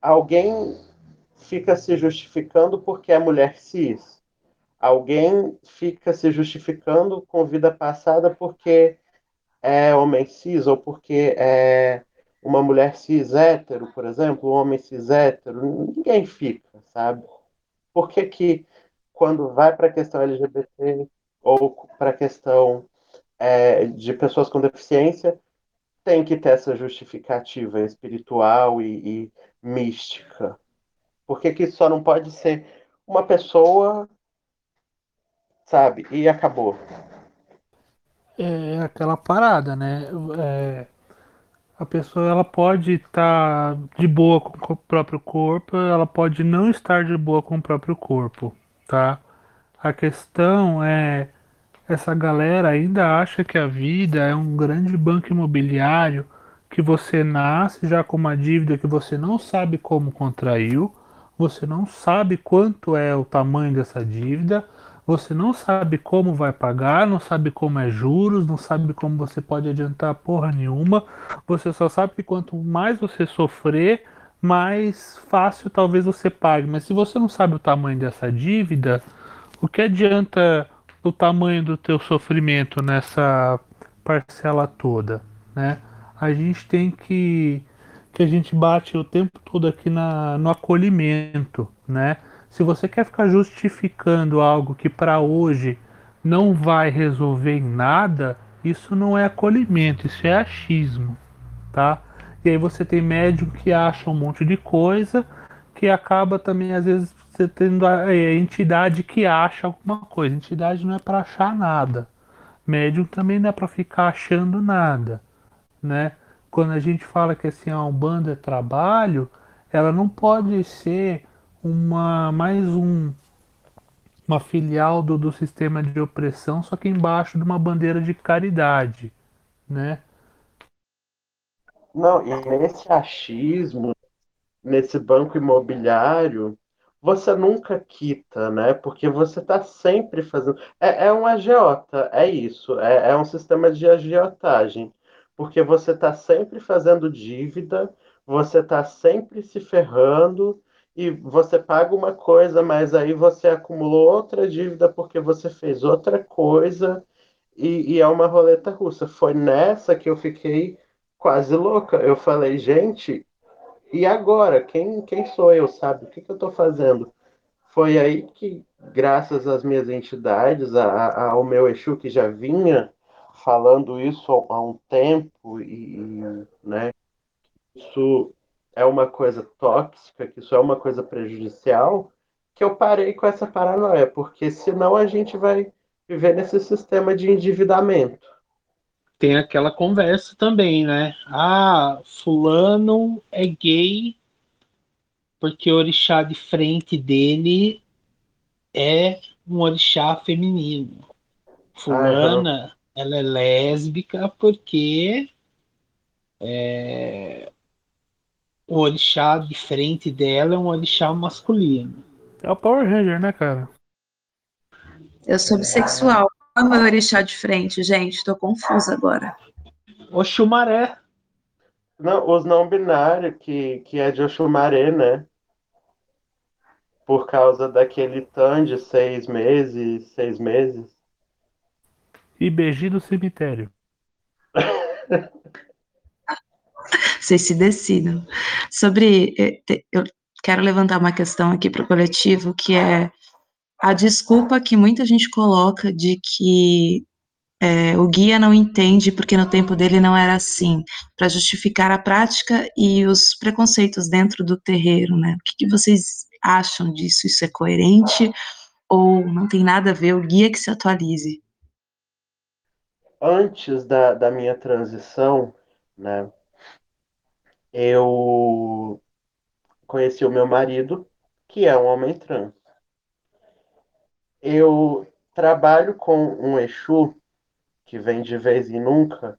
C: alguém fica se justificando porque é mulher cis. Alguém fica se justificando com vida passada porque é homem cis ou porque é uma mulher cis hétero, por exemplo, um homem cis hétero. Ninguém fica, sabe? Por que que quando vai para a questão LGBT ou para a questão é, de pessoas com deficiência, tem que ter essa justificativa espiritual e, e mística. Por que, que só não pode ser uma pessoa, sabe, e acabou?
D: É aquela parada, né? É, a pessoa ela pode estar tá de boa com o próprio corpo, ela pode não estar de boa com o próprio corpo, tá? A questão é essa galera ainda acha que a vida é um grande banco imobiliário que você nasce já com uma dívida que você não sabe como contraiu, você não sabe quanto é o tamanho dessa dívida, Você não sabe como vai pagar, não sabe como é juros, não sabe como você pode adiantar porra nenhuma. Você só sabe que quanto mais você sofrer, mais fácil talvez você pague. Mas se você não sabe o tamanho dessa dívida, o que adianta o tamanho do teu sofrimento nessa parcela toda, né? A gente tem que que a gente bate o tempo todo aqui na, no acolhimento, né? Se você quer ficar justificando algo que para hoje não vai resolver em nada, isso não é acolhimento, isso é achismo, tá? E aí você tem médium que acha um monte de coisa, que acaba também às vezes você tendo a, a entidade que acha alguma coisa. Entidade não é para achar nada. Médium também não é para ficar achando nada, né? Quando a gente fala que assim a Umbanda é trabalho, ela não pode ser uma mais um uma filial do, do sistema de opressão, só que embaixo de uma bandeira de caridade, né?
C: Não, e nesse achismo, nesse banco imobiliário, você nunca quita, né? Porque você está sempre fazendo. É, é um agiota, é isso. É, é um sistema de agiotagem. Porque você está sempre fazendo dívida, você está sempre se ferrando e você paga uma coisa, mas aí você acumulou outra dívida porque você fez outra coisa e, e, é uma roleta russa. Foi nessa que eu fiquei quase louca. Eu falei, gente, e agora? Quem, quem sou eu, sabe? O que, que eu estou fazendo? Foi aí que, graças às minhas entidades, a, a, ao meu Exu que já vinha falando isso há um tempo e, né, isso é uma coisa tóxica, que isso é uma coisa prejudicial, que eu parei com essa paranoia, porque senão a gente vai viver nesse sistema de endividamento.
B: Tem aquela conversa também, né? Ah, fulano é gay porque o orixá de frente dele é um orixá feminino. Fulana, ela é lésbica porque é, o orixá de frente dela é um orixá masculino.
D: É o Power Ranger, né, cara?
F: Eu sou bissexual. Qual é o meu orixá de frente, gente? Tô confusa agora.
B: Oxumaré.
C: Não, os não binários, que, que é de Oxumaré, né? Por causa daquele tan de seis meses, seis meses.
D: IBG do cemitério.
F: Vocês se decidam. Sobre. Eh, eu quero levantar uma questão aqui para o coletivo, que é a desculpa que muita gente coloca de que é, o guia não entende porque no tempo dele não era assim, para justificar a prática e os preconceitos dentro do terreiro, né? O que, que vocês acham disso? Isso é coerente ou não tem nada a ver? O guia que se atualize
C: antes da, da minha transição, né, eu conheci o meu marido, que é um homem trans. Eu trabalho com um Exu que vem de vez em nunca,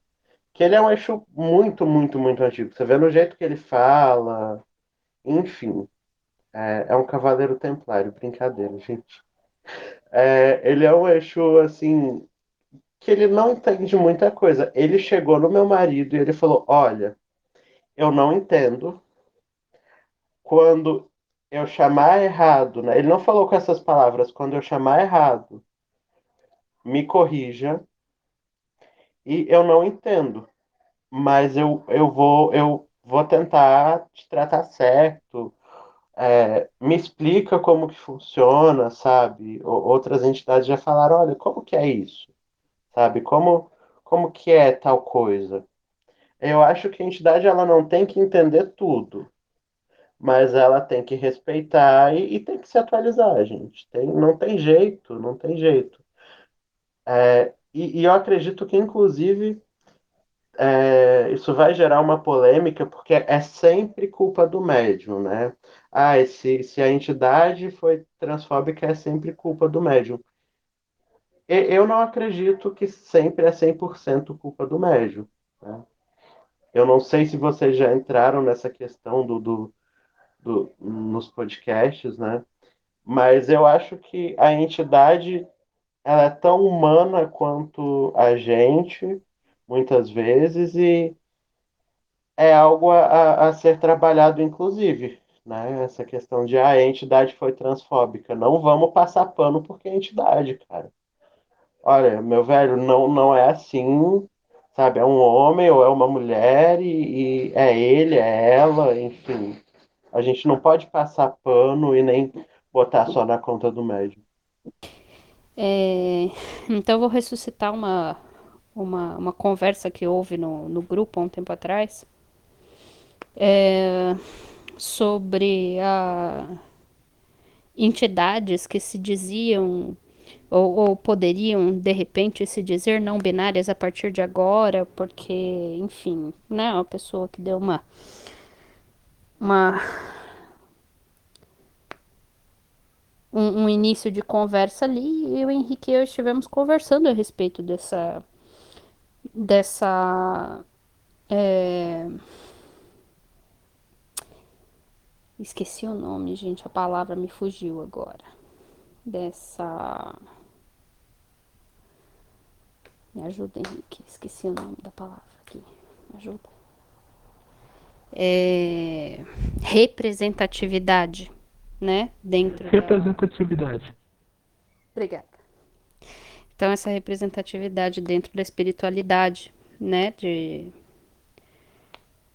C: que ele é um Exu muito, muito, muito antigo. Você vê no jeito que ele fala, enfim. É, é um cavaleiro templário, brincadeira, gente. É, ele é um Exu, assim, que ele não entende muita coisa. Ele chegou no meu marido e ele falou: Olha, eu não entendo quando eu chamar errado, né? Ele não falou com essas palavras, quando eu chamar errado, me corrija. E eu não entendo, mas eu, eu vou eu vou tentar te tratar certo. É, me explica como que funciona, sabe? Outras entidades já falaram, olha, como que é isso? sabe? Como, como que é tal coisa? Eu acho que a entidade ela não tem que entender tudo, mas ela tem que respeitar e, e tem que se atualizar, gente. Tem, não tem jeito, não tem jeito. É, e, e, eu acredito que, inclusive, é, isso vai gerar uma polêmica, porque é sempre culpa do médium, né? Ah, se, se a entidade foi transfóbica, é sempre culpa do médium eu não acredito que sempre é 100% culpa do médium. Né? Eu não sei se vocês já entraram nessa questão do, do, do, nos podcasts, né? Mas eu acho que a entidade ela é tão humana quanto a gente, muitas vezes, e é algo a, a ser trabalhado, inclusive, né? Essa questão de ah, a entidade foi transfóbica. Não vamos passar pano porque é entidade, cara. Olha, meu velho, não, não é assim, sabe? É um homem ou é uma mulher e, e é ele, é ela, enfim. A gente não pode passar pano e nem botar só na conta do médium.
H: É, então, vou ressuscitar uma, uma, uma conversa que houve no, no grupo há um tempo atrás é, sobre a, entidades que se diziam ou, ou, poderiam de repente se dizer não binárias a partir de agora, porque, enfim, né, uma pessoa que deu uma uma um, um, início de conversa ali e o Henrique e eu estivemos conversando a respeito dessa dessa é... esqueci o nome gente a palavra me fugiu agora dessa me ajuda Henrique esqueci o nome da palavra aqui me ajuda é... representatividade né? Dentro
D: representatividade. Da...
H: Obrigada. Então essa representatividade dentro da espiritualidade, né? De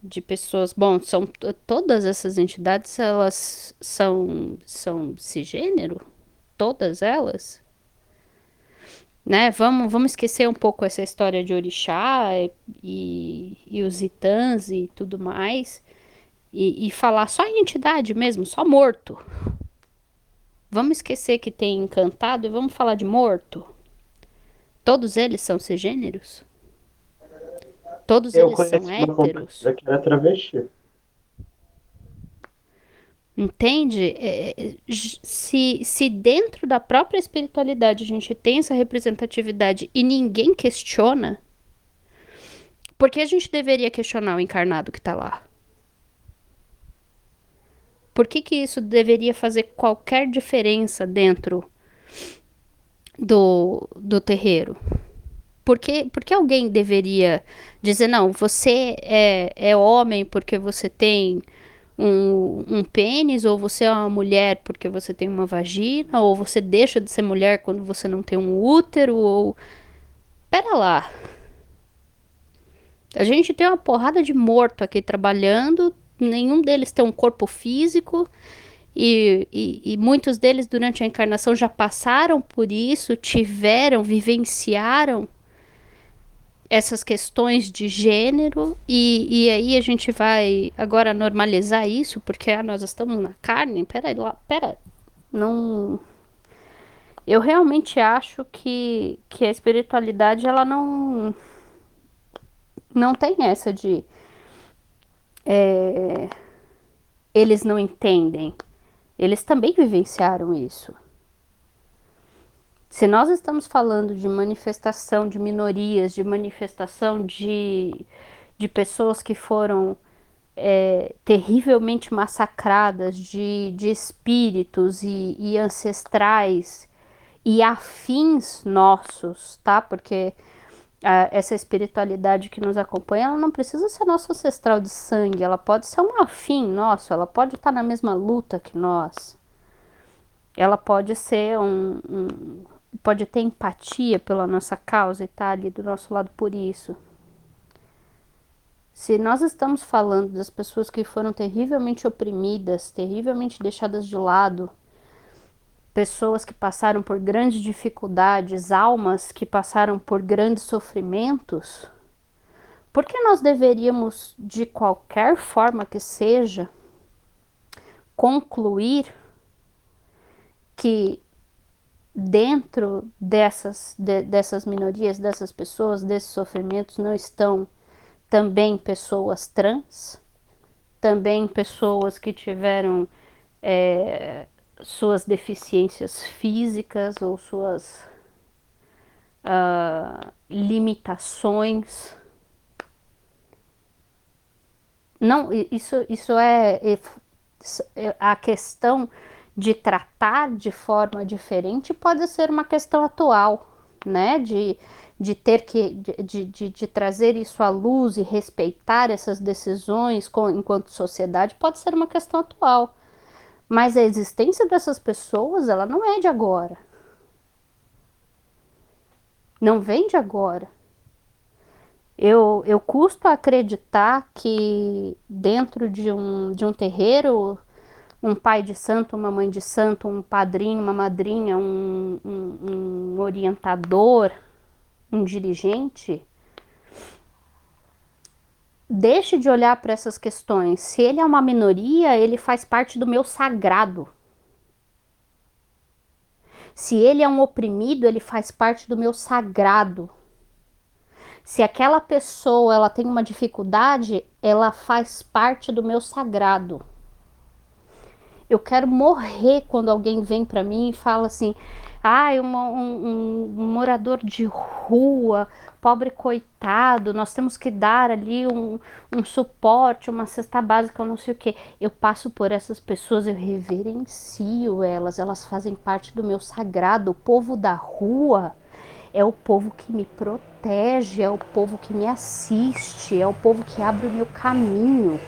H: de pessoas, bom, são todas essas entidades, elas são são cisgênero, todas elas, né? Vamos vamos esquecer um pouco essa história de orixá e, e os itãs e tudo mais e, e falar só em entidade mesmo, só morto. Vamos esquecer que tem encantado e vamos falar de morto. Todos eles são cisgêneros? Todos
C: Eu
H: eles são héteros?
C: Que era travesti.
H: Entende? É, é se, se dentro da própria espiritualidade a gente tem essa representatividade e ninguém questiona, por que a gente deveria questionar o encarnado que está lá? Por que, que isso deveria fazer qualquer diferença dentro do, do terreiro? Por que, por que alguém deveria dizer, não, você é, é homem porque você tem um, um pênis, ou você é uma mulher porque você tem uma vagina, ou você deixa de ser mulher quando você não tem um útero, ou. Pera lá. A gente tem uma porrada de morto aqui trabalhando, nenhum deles tem um corpo físico e, e, e, muitos deles durante a encarnação já passaram por isso, tiveram, vivenciaram essas questões de gênero e, e aí a gente vai agora normalizar isso porque ah, nós estamos na carne. Pera lá, pera, não. Eu realmente acho que, que a espiritualidade ela não não tem essa de é, eles não entendem. Eles também vivenciaram isso. Se nós estamos falando de manifestação de minorias, de manifestação de, de pessoas que foram é, terrivelmente massacradas, de, de espíritos e, e ancestrais e afins nossos, tá? Porque essa espiritualidade que nos acompanha, ela não precisa ser nosso ancestral de sangue, ela pode ser um afim nosso, ela pode estar na mesma luta que nós. Ela pode ser um, um pode ter empatia pela nossa causa e tá ali do nosso lado por isso. Se nós estamos falando das pessoas que foram terrivelmente oprimidas, terrivelmente deixadas de lado, pessoas que passaram por grandes dificuldades, almas que passaram por grandes sofrimentos, por que nós deveríamos, de qualquer forma que seja, concluir que dentro dessas, de, dessas minorias, dessas pessoas, desses sofrimentos, não estão também pessoas trans, também pessoas que tiveram é, suas deficiências físicas ou suas uh, limitações. Não, isso, isso é, é, a questão de tratar de forma diferente pode ser uma questão atual, né? De, de ter que de, de, de trazer isso à luz e respeitar essas decisões com, enquanto sociedade pode ser uma questão atual. Mas a existência dessas pessoas, ela não é de agora. Não vem de agora. Eu, eu custo acreditar que dentro de um, de um terreiro, um pai de santo, uma mãe de santo, um padrinho, uma madrinha, um, um, um orientador, um dirigente, deixe de olhar para essas questões. Se ele é uma minoria, ele faz parte do meu sagrado. Se ele é um oprimido, ele faz parte do meu sagrado. Se aquela pessoa ela tem uma dificuldade, ela faz parte do meu sagrado. Eu quero morrer quando alguém vem para mim e fala assim: ah, um, um, um, morador de rua, pobre coitado, nós temos que dar ali um, um suporte, uma cesta básica, não sei o que. Eu passo por essas pessoas, eu reverencio elas, elas fazem parte do meu sagrado. O povo da rua é o povo que me protege, é o povo que me assiste, é o povo que abre o meu caminho.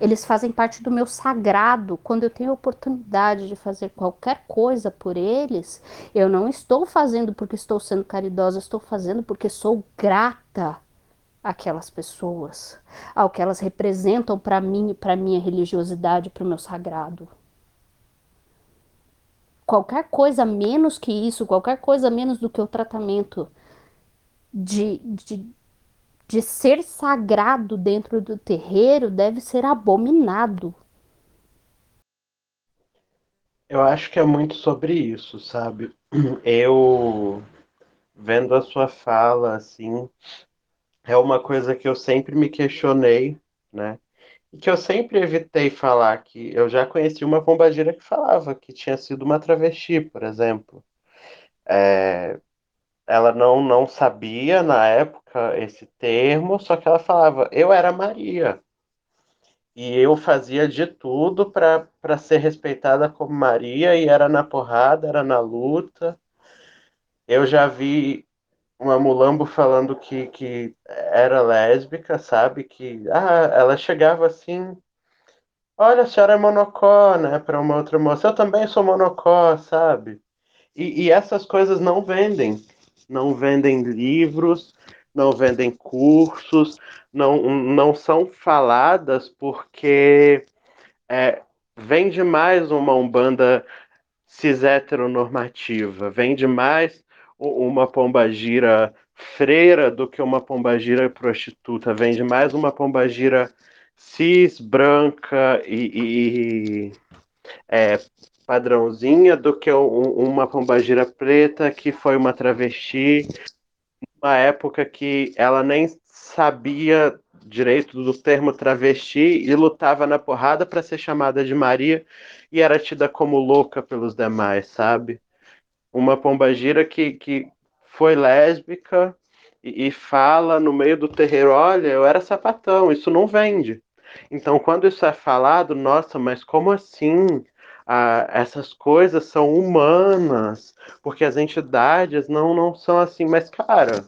H: Eles fazem parte do meu sagrado. Quando eu tenho a oportunidade de fazer qualquer coisa por eles, eu não estou fazendo porque estou sendo caridosa, estou fazendo porque sou grata àquelas pessoas, ao que elas representam para mim, para minha religiosidade, para o meu sagrado. Qualquer coisa menos que isso, qualquer coisa menos do que o tratamento de, de de ser sagrado dentro do terreiro deve ser abominado.
C: Eu acho que é muito sobre isso, sabe? Eu vendo a sua fala assim, é uma coisa que eu sempre me questionei, né? E que eu sempre evitei falar que eu já conheci uma pombagira que falava que tinha sido uma travesti, por exemplo. É, ela não, não sabia na época esse termo, só que ela falava, eu era Maria. E eu fazia de tudo para ser respeitada como Maria, e era na porrada, era na luta. Eu já vi uma mulambo falando que, que era lésbica, sabe? Que ah, ela chegava assim, olha, a senhora é monocó, né? Para uma outra moça, eu também sou monocó, sabe? E, e essas coisas não vendem não vendem livros, não vendem cursos, não, não são faladas porque é, vende mais uma Umbanda cis heteronormativa, vende mais uma pombagira freira do que uma pombagira prostituta, vende mais uma pombagira cis, branca e, e é, padrãozinha do que um, uma pombagira preta que foi uma travesti, uma época que ela nem sabia direito do termo travesti e lutava na porrada para ser chamada de Maria e era tida como louca pelos demais, sabe? Uma pombagira que, que foi lésbica e, e fala no meio do terreiro, olha, eu era sapatão, isso não vende. Então, quando isso é falado, nossa, mas como assim? Ah, essas coisas são humanas, porque as entidades não, não são assim. Mas, cara,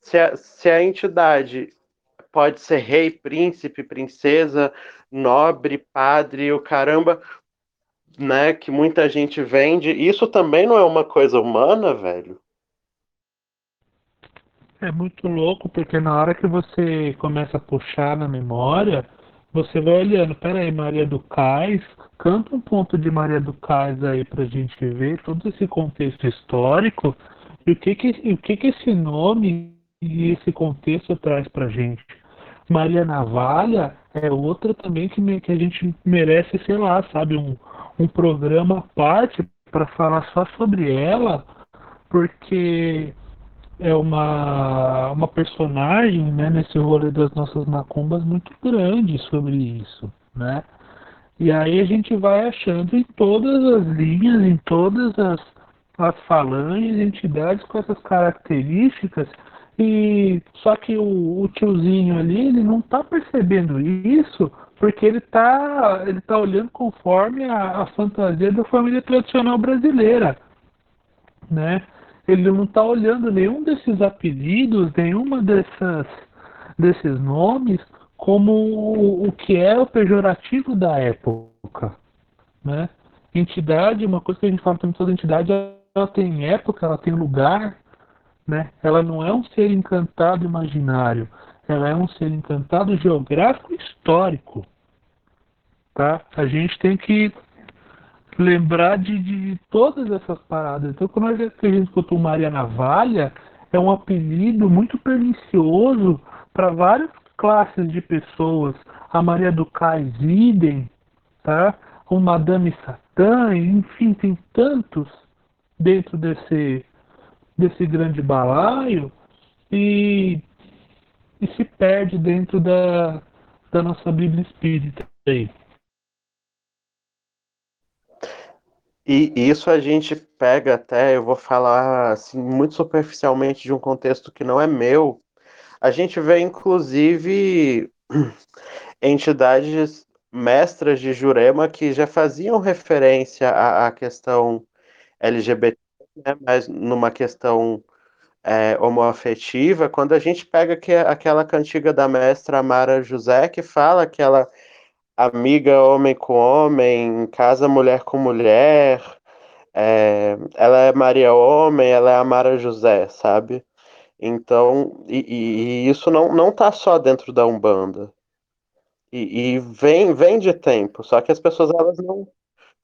C: se a, se a entidade pode ser rei, príncipe, princesa, nobre, padre, o caramba, né, que muita gente vende, isso também não é uma coisa humana, velho?
D: É muito louco, porque na hora que você começa a puxar na memória, você vai olhando, peraí, Maria do Cais, canta um ponto de Maria do Cais aí pra gente ver todo esse contexto histórico e o que que, o que, que esse nome e esse contexto traz pra gente. Maria Navalha é outra também que, me, que a gente merece, sei lá, sabe, um, um programa à parte para falar só sobre ela, porque é uma, uma personagem né, nesse rolê das nossas macumbas muito grande sobre isso, né? E aí a gente vai achando em todas as linhas, em todas as, as falanges, entidades com essas características, e só que o, o tiozinho ali, ele não está percebendo isso porque ele está ele tá olhando conforme a, a, fantasia da família tradicional brasileira, né? Ele não está olhando nenhum desses apelidos, nenhuma dessas desses nomes como o, que é o pejorativo da época, né? Entidade, uma coisa que a gente fala também toda entidade, ela tem época, ela tem lugar, né? Ela não é um ser encantado imaginário, ela é um ser encantado geográfico histórico. Tá? A gente tem que lembrar de, de todas essas paradas. Então, quando a gente, o Maria Navalha, é um apelido muito pernicioso para várias classes de pessoas. A Maria do Cais idem, tá? o Madame Satã, enfim, tem tantos dentro desse, desse grande balaio e, e se perde dentro da, da nossa Bíblia Espírita.
C: E isso a gente pega até, eu vou falar assim, muito superficialmente de um contexto que não é meu. A gente vê, inclusive, entidades mestras de Jurema que já faziam referência à, à questão LGBT, né, mas numa questão é, homoafetiva, quando a gente pega que, aquela cantiga da mestra Amara José, que fala que ela amiga homem com homem, casa mulher com mulher. É, ela é Maria Homem, ela é Amara José, sabe? Então, e, e, isso não, não tá só dentro da Umbanda. E, e, vem, vem de tempo, só que as pessoas elas não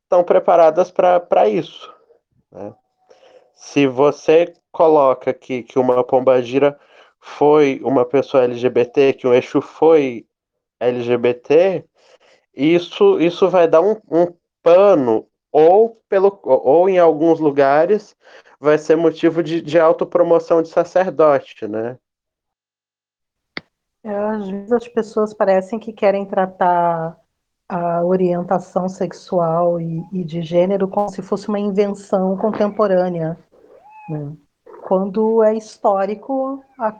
C: estão preparadas para isso. Né? Se você coloca que, que uma pombagira foi uma pessoa LGBT, que um Exu foi LGBT, isso, isso vai dar um, um pano, ou, pelo, ou em alguns lugares vai ser motivo de, de autopromoção de sacerdote, né?
E: É, às vezes as pessoas parecem que querem tratar a orientação sexual e, e de gênero como se fosse uma invenção contemporânea, né? quando é histórico, a,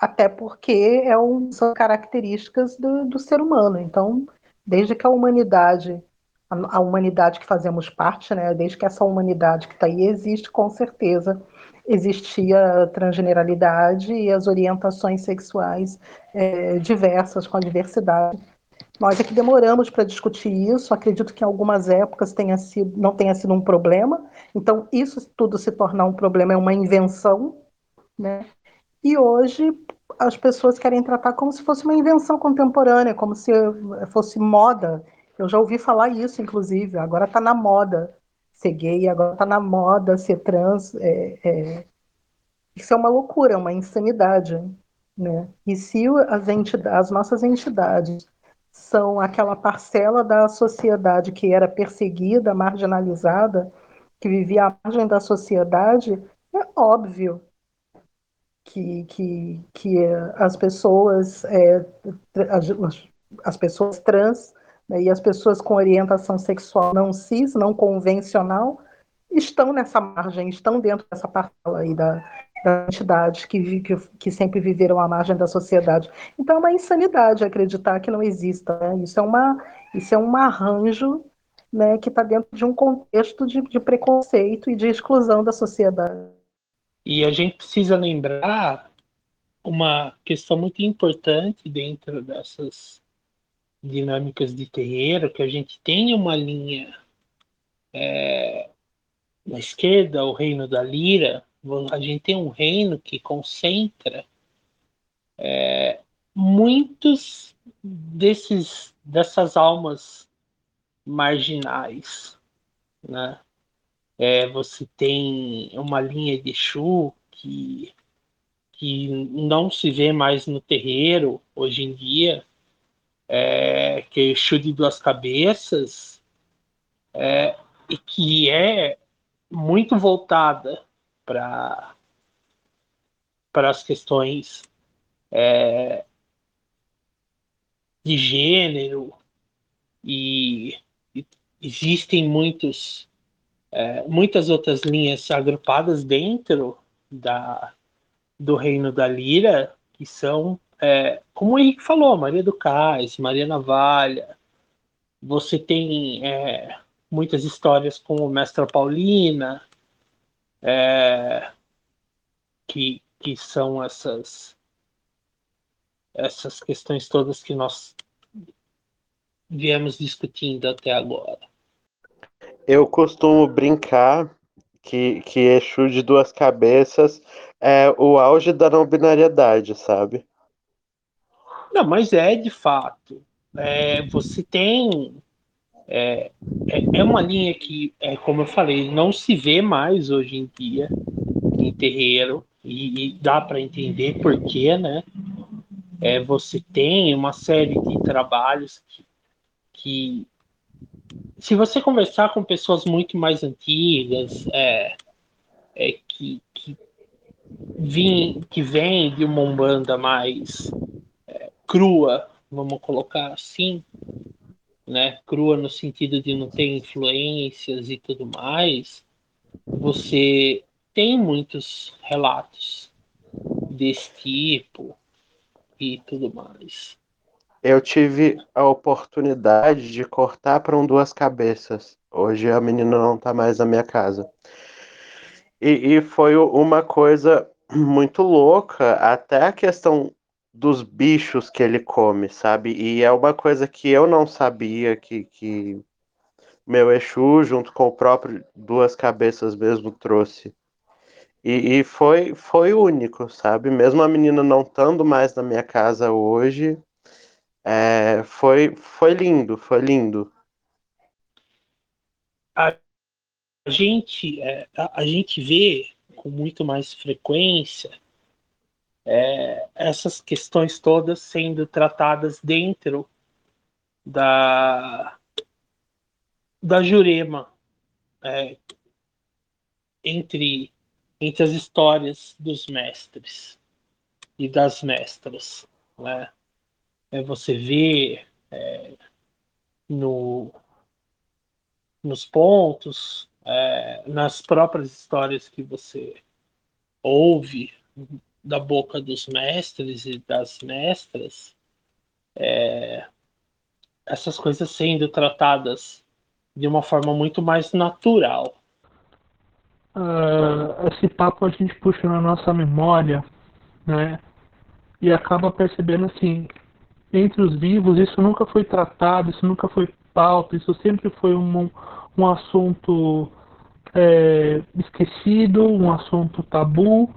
E: até porque é um, são características do, do ser humano. Então, desde que a humanidade, a, a humanidade que fazemos parte, né, desde que essa humanidade que está aí existe, com certeza existia a transgeneralidade e as orientações sexuais é, diversas com a diversidade. Nós é que demoramos para discutir isso, acredito que em algumas épocas tenha sido, não tenha sido um problema, então isso tudo se tornar um problema é uma invenção, né? E hoje, as pessoas querem tratar como se fosse uma invenção contemporânea, como se fosse moda. Eu já ouvi falar isso, inclusive. Agora está na moda ser gay, agora está na moda ser trans. É, é... Isso é uma loucura, uma insanidade. Né? E se as, entidades, as nossas entidades são aquela parcela da sociedade que era perseguida, marginalizada, que vivia à margem da sociedade, é óbvio que, que, que as pessoas, é, as, as, pessoas trans e as pessoas com orientação sexual não cis, não convencional, estão nessa margem, estão dentro dessa parcela aí da, da entidade que, que, que, sempre viveram à margem da sociedade. Então é uma insanidade acreditar que não exista. Né? Isso, é uma, isso é um arranjo né, que está dentro de um contexto de, de preconceito e de exclusão da sociedade.
B: E a gente precisa lembrar uma questão muito importante dentro dessas dinâmicas de terreiro, que a gente tem uma linha é, na esquerda, o reino da lira, a gente tem um reino que concentra é, muitos desses dessas almas marginais, né? É, você tem uma linha de Exu que, que não se vê mais no terreiro hoje em dia, é, que Exu de duas cabeças, é, e que é muito voltada para para as questões é, de gênero e, e existem muitos é, muitas outras linhas agrupadas dentro da, do reino da lira, que são é, como o Henrique falou, Maria do Cais, Maria Navalha, você tem é, muitas histórias como Mestra Paulina, é, que, que são essas, essas questões todas que nós viemos discutindo até agora.
C: Eu costumo brincar que, que Exu de duas cabeças é o auge da não binariedade, sabe?
B: Não, mas é de fato. É, você tem. É, é, é uma linha que, é, como eu falei, não se vê mais hoje em dia em terreiro, e, e dá para entender por quê, né? É, você tem uma série de trabalhos que, que se você conversar com pessoas muito mais antigas, é, é que, que, vim, que vem de uma umbanda mais crua, vamos colocar assim, né? Crua no sentido de não ter influências e tudo mais, você tem muitos relatos desse tipo e tudo mais
C: eu tive a oportunidade de cortar para um duas cabeças. Hoje a menina não está mais na minha casa. E, e, foi uma coisa muito louca, até a questão dos bichos que ele come, sabe? E é uma coisa que eu não sabia que, que meu Exu, junto com o próprio Duas Cabeças mesmo, trouxe. E, e foi, foi único, sabe? Mesmo a menina não estando mais na minha casa hoje, é, foi, foi lindo, foi lindo.
B: A gente, é, a, a, gente vê com muito mais frequência é, essas questões todas sendo tratadas dentro da, da Jurema, é, entre, entre as histórias dos mestres e das mestras. Né? é, você vê é, no, nos pontos, é, nas próprias histórias que você ouve da boca dos mestres e das mestras, é, essas coisas sendo tratadas de uma forma muito mais natural.
D: Uh, esse papo a gente puxa na nossa memória, né? E acaba percebendo assim, entre os vivos, isso nunca foi tratado, isso nunca foi pauta, isso sempre foi um, um assunto é, esquecido, um assunto tabu,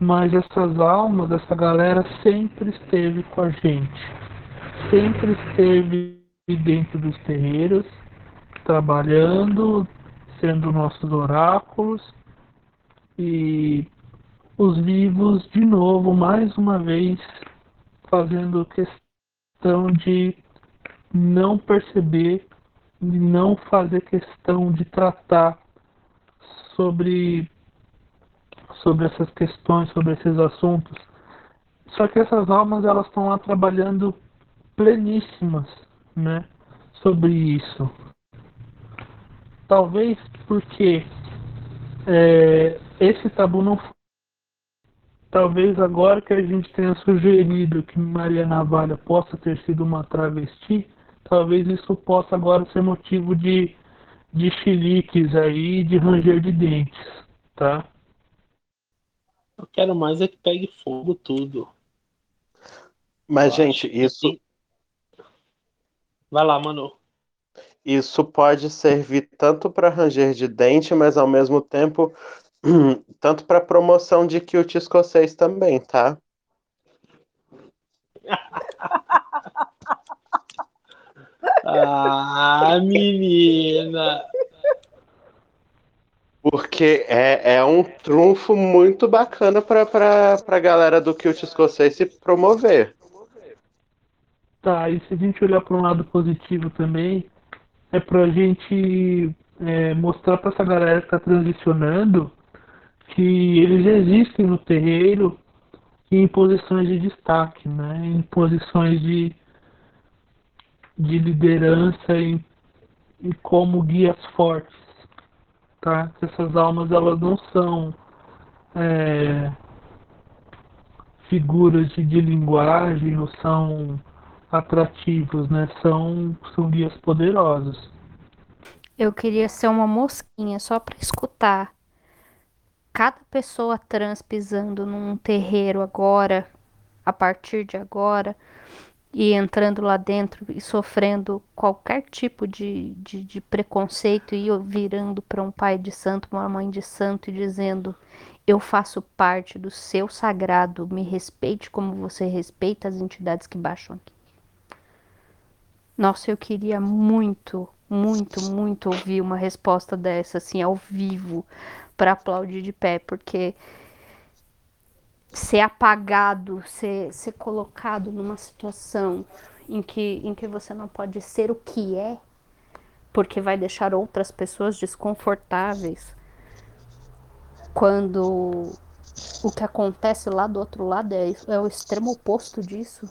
D: mas essas almas, essa galera sempre esteve com a gente, sempre esteve dentro dos terreiros, trabalhando, sendo nossos oráculos. E os vivos de novo, mais uma vez, fazendo questão de não perceber, de não fazer questão de tratar sobre, sobre essas questões, sobre esses assuntos. Só que essas almas elas estão lá trabalhando pleníssimas, né, sobre isso. Talvez porque é, esse tabu não Talvez agora que a gente tenha sugerido que Maria Navalha possa ter sido uma travesti, talvez isso possa agora ser motivo de, de chiliques aí, de ranger de dentes, tá?
B: Eu quero mais é que pegue fogo tudo.
C: Mas, Eu gente, isso.
B: Vai lá, Manu.
C: Isso pode servir tanto para ranger de dente, mas ao mesmo tempo Tanto para promoção de kilt escocês também, tá?
B: ah, menina!
C: Porque é, é um trunfo muito bacana para a galera do kilt escocês se promover.
D: Tá, e se a gente olhar para um lado positivo também, é para a gente é, mostrar para essa galera que está transicionando que eles existem no terreiro em posições de destaque, né? em posições de, de liderança e, e como guias fortes. Tá? Essas almas elas não são é, figuras de linguagem ou são atrativos, né? São, são guias poderosos.
H: Eu queria ser uma mosquinha só para escutar cada pessoa trans pisando num terreiro agora, a partir de agora, e entrando lá dentro e sofrendo qualquer tipo de, de, de preconceito e virando para um pai de santo, uma mãe de santo e dizendo: Eu faço parte do seu sagrado, me respeite como você respeita as entidades que baixam aqui. Nossa, eu queria muito, muito, muito ouvir uma resposta dessa, assim, ao vivo, para aplaudir de pé, porque ser apagado, ser, ser colocado numa situação em que, em que você não pode ser o que é, porque vai deixar outras pessoas desconfortáveis. Quando o que acontece lá do outro lado é, é o extremo oposto disso.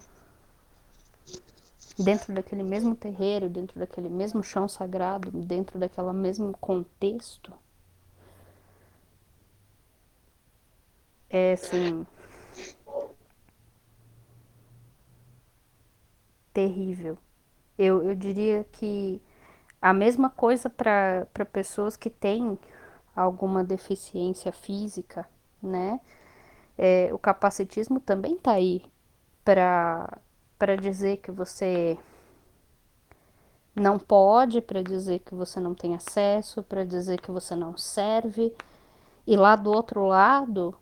H: Dentro daquele mesmo terreiro, dentro daquele mesmo chão sagrado, dentro daquele mesmo contexto. É assim. terrível. Eu, eu diria que a mesma coisa para pessoas que têm alguma deficiência física, né? É, o capacitismo também está aí para dizer que você não pode, para dizer que você não tem acesso, para dizer que você não serve. E lá do outro lado,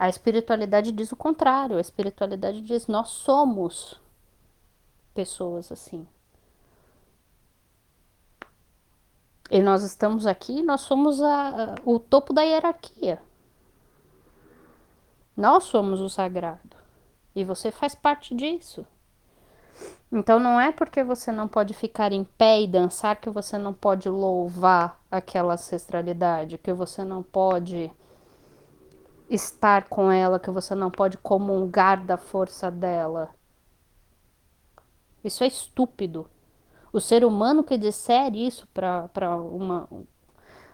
H: a espiritualidade diz o contrário. A espiritualidade diz: nós somos pessoas assim. E nós estamos aqui, nós somos a, a, o topo da hierarquia. Nós somos o sagrado. E você faz parte disso. Então não é porque você não pode ficar em pé e dançar que você não pode louvar aquela ancestralidade, que você não pode estar com ela, que você não pode comungar da força dela. Isso é estúpido. O ser humano que disser isso para uma,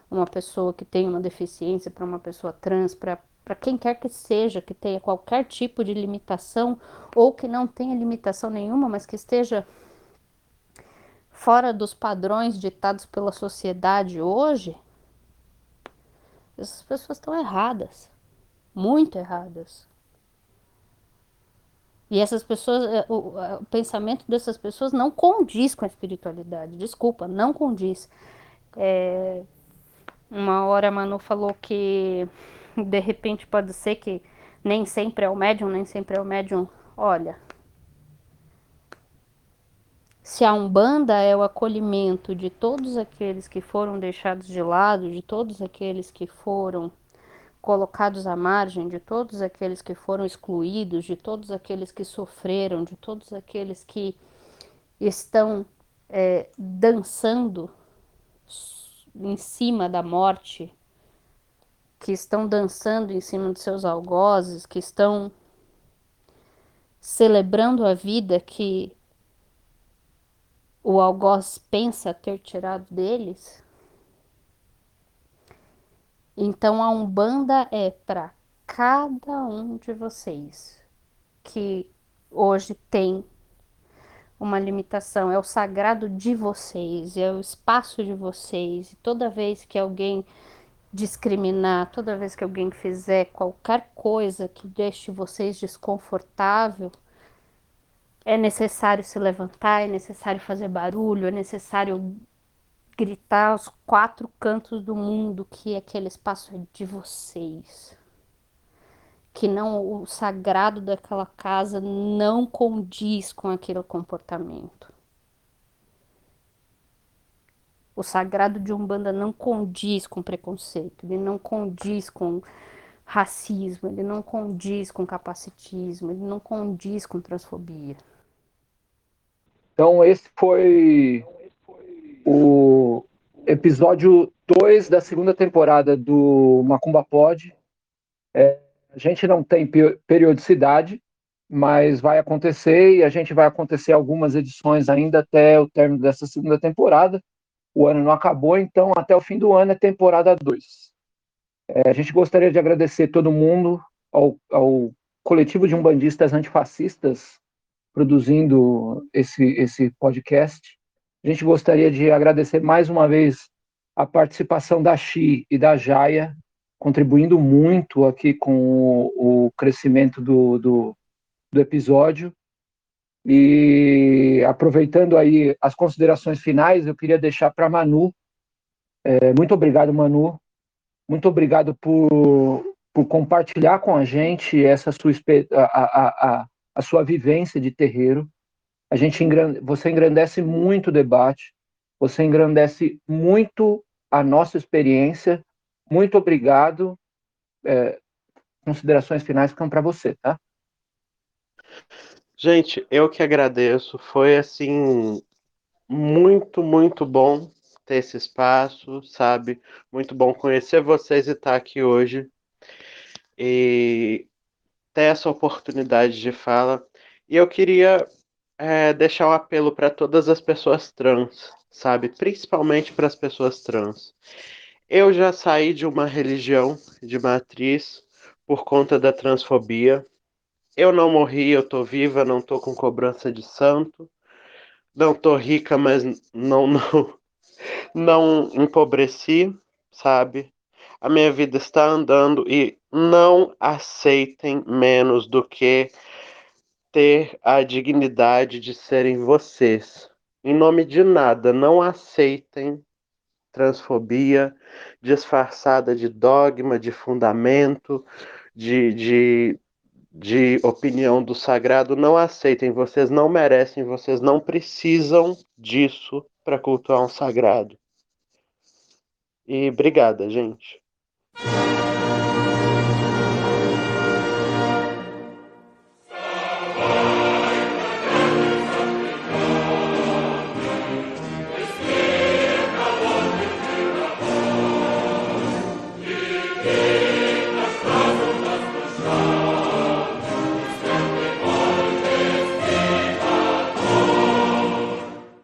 H: uma pessoa que tem uma deficiência, para uma pessoa trans, para quem quer que seja, que tenha qualquer tipo de limitação ou que não tenha limitação nenhuma, mas que esteja fora dos padrões ditados pela sociedade hoje, essas pessoas estão erradas muito erradas. E essas pessoas, é, o, o, pensamento dessas pessoas não condiz com a espiritualidade. Desculpa, não condiz. É, uma hora a Manu falou que de repente pode ser que nem sempre é o médium, nem sempre é o médium. Olha, se a Umbanda é o acolhimento de todos aqueles que foram deixados de lado, de todos aqueles que foram colocados à margem de todos aqueles que foram excluídos, de todos aqueles que sofreram, de todos aqueles que estão é, dançando em cima da morte, que estão dançando em cima de seus algozes, que estão celebrando a vida que o algoz pensa ter tirado deles. Então a Umbanda é para cada um de vocês que hoje tem uma limitação, é o sagrado de vocês, é o espaço de vocês. E toda vez que alguém discriminar, toda vez que alguém fizer qualquer coisa que deixe vocês desconfortável, é necessário se levantar, é necessário fazer barulho, é necessário gritar aos quatro cantos do mundo que aquele espaço é de vocês. Que não o sagrado daquela casa não condiz com aquele comportamento. O sagrado de Umbanda não condiz com preconceito, ele não condiz com racismo, ele não condiz com capacitismo, ele não condiz com transfobia.
A: Então, esse foi o episódio 2 da segunda temporada do Macumba Pod. É, a gente não tem periodicidade, mas vai acontecer e a gente vai acontecer algumas edições ainda até o término dessa segunda temporada. O ano não acabou, então até o fim do ano é temporada 2. É, a gente gostaria de agradecer todo mundo, ao, ao coletivo de umbandistas antifascistas produzindo esse, esse podcast. A gente gostaria de agradecer mais uma vez a participação da Xi e da Jaya, contribuindo muito aqui com o, o crescimento do, do, do episódio. E aproveitando aí as considerações finais, eu queria deixar para Manu. É, muito obrigado, Manu. Muito obrigado por, por compartilhar com a gente essa sua a, a, a, a sua vivência de terreiro. A gente você engrandece muito o debate, você engrandece muito a nossa experiência. Muito obrigado. É, considerações finais ficam para você, tá?
C: Gente, eu que agradeço. Foi assim muito, muito bom ter esse espaço, sabe? Muito bom conhecer vocês e estar aqui hoje e ter essa oportunidade de fala. E eu queria é, deixar um apelo para todas as pessoas trans, sabe? Principalmente para as pessoas trans. Eu já saí de uma religião de matriz por conta da transfobia, eu não morri, eu tô viva, não tô com cobrança de santo. Não tô rica, mas não não não empobreci, sabe? A minha vida está andando e não aceitem menos do que ter a dignidade de serem vocês. Em nome de nada, não aceitem transfobia disfarçada de dogma, de fundamento, de, de de opinião do sagrado não aceitem, vocês não merecem, vocês não precisam disso para cultuar um sagrado. E obrigada, gente.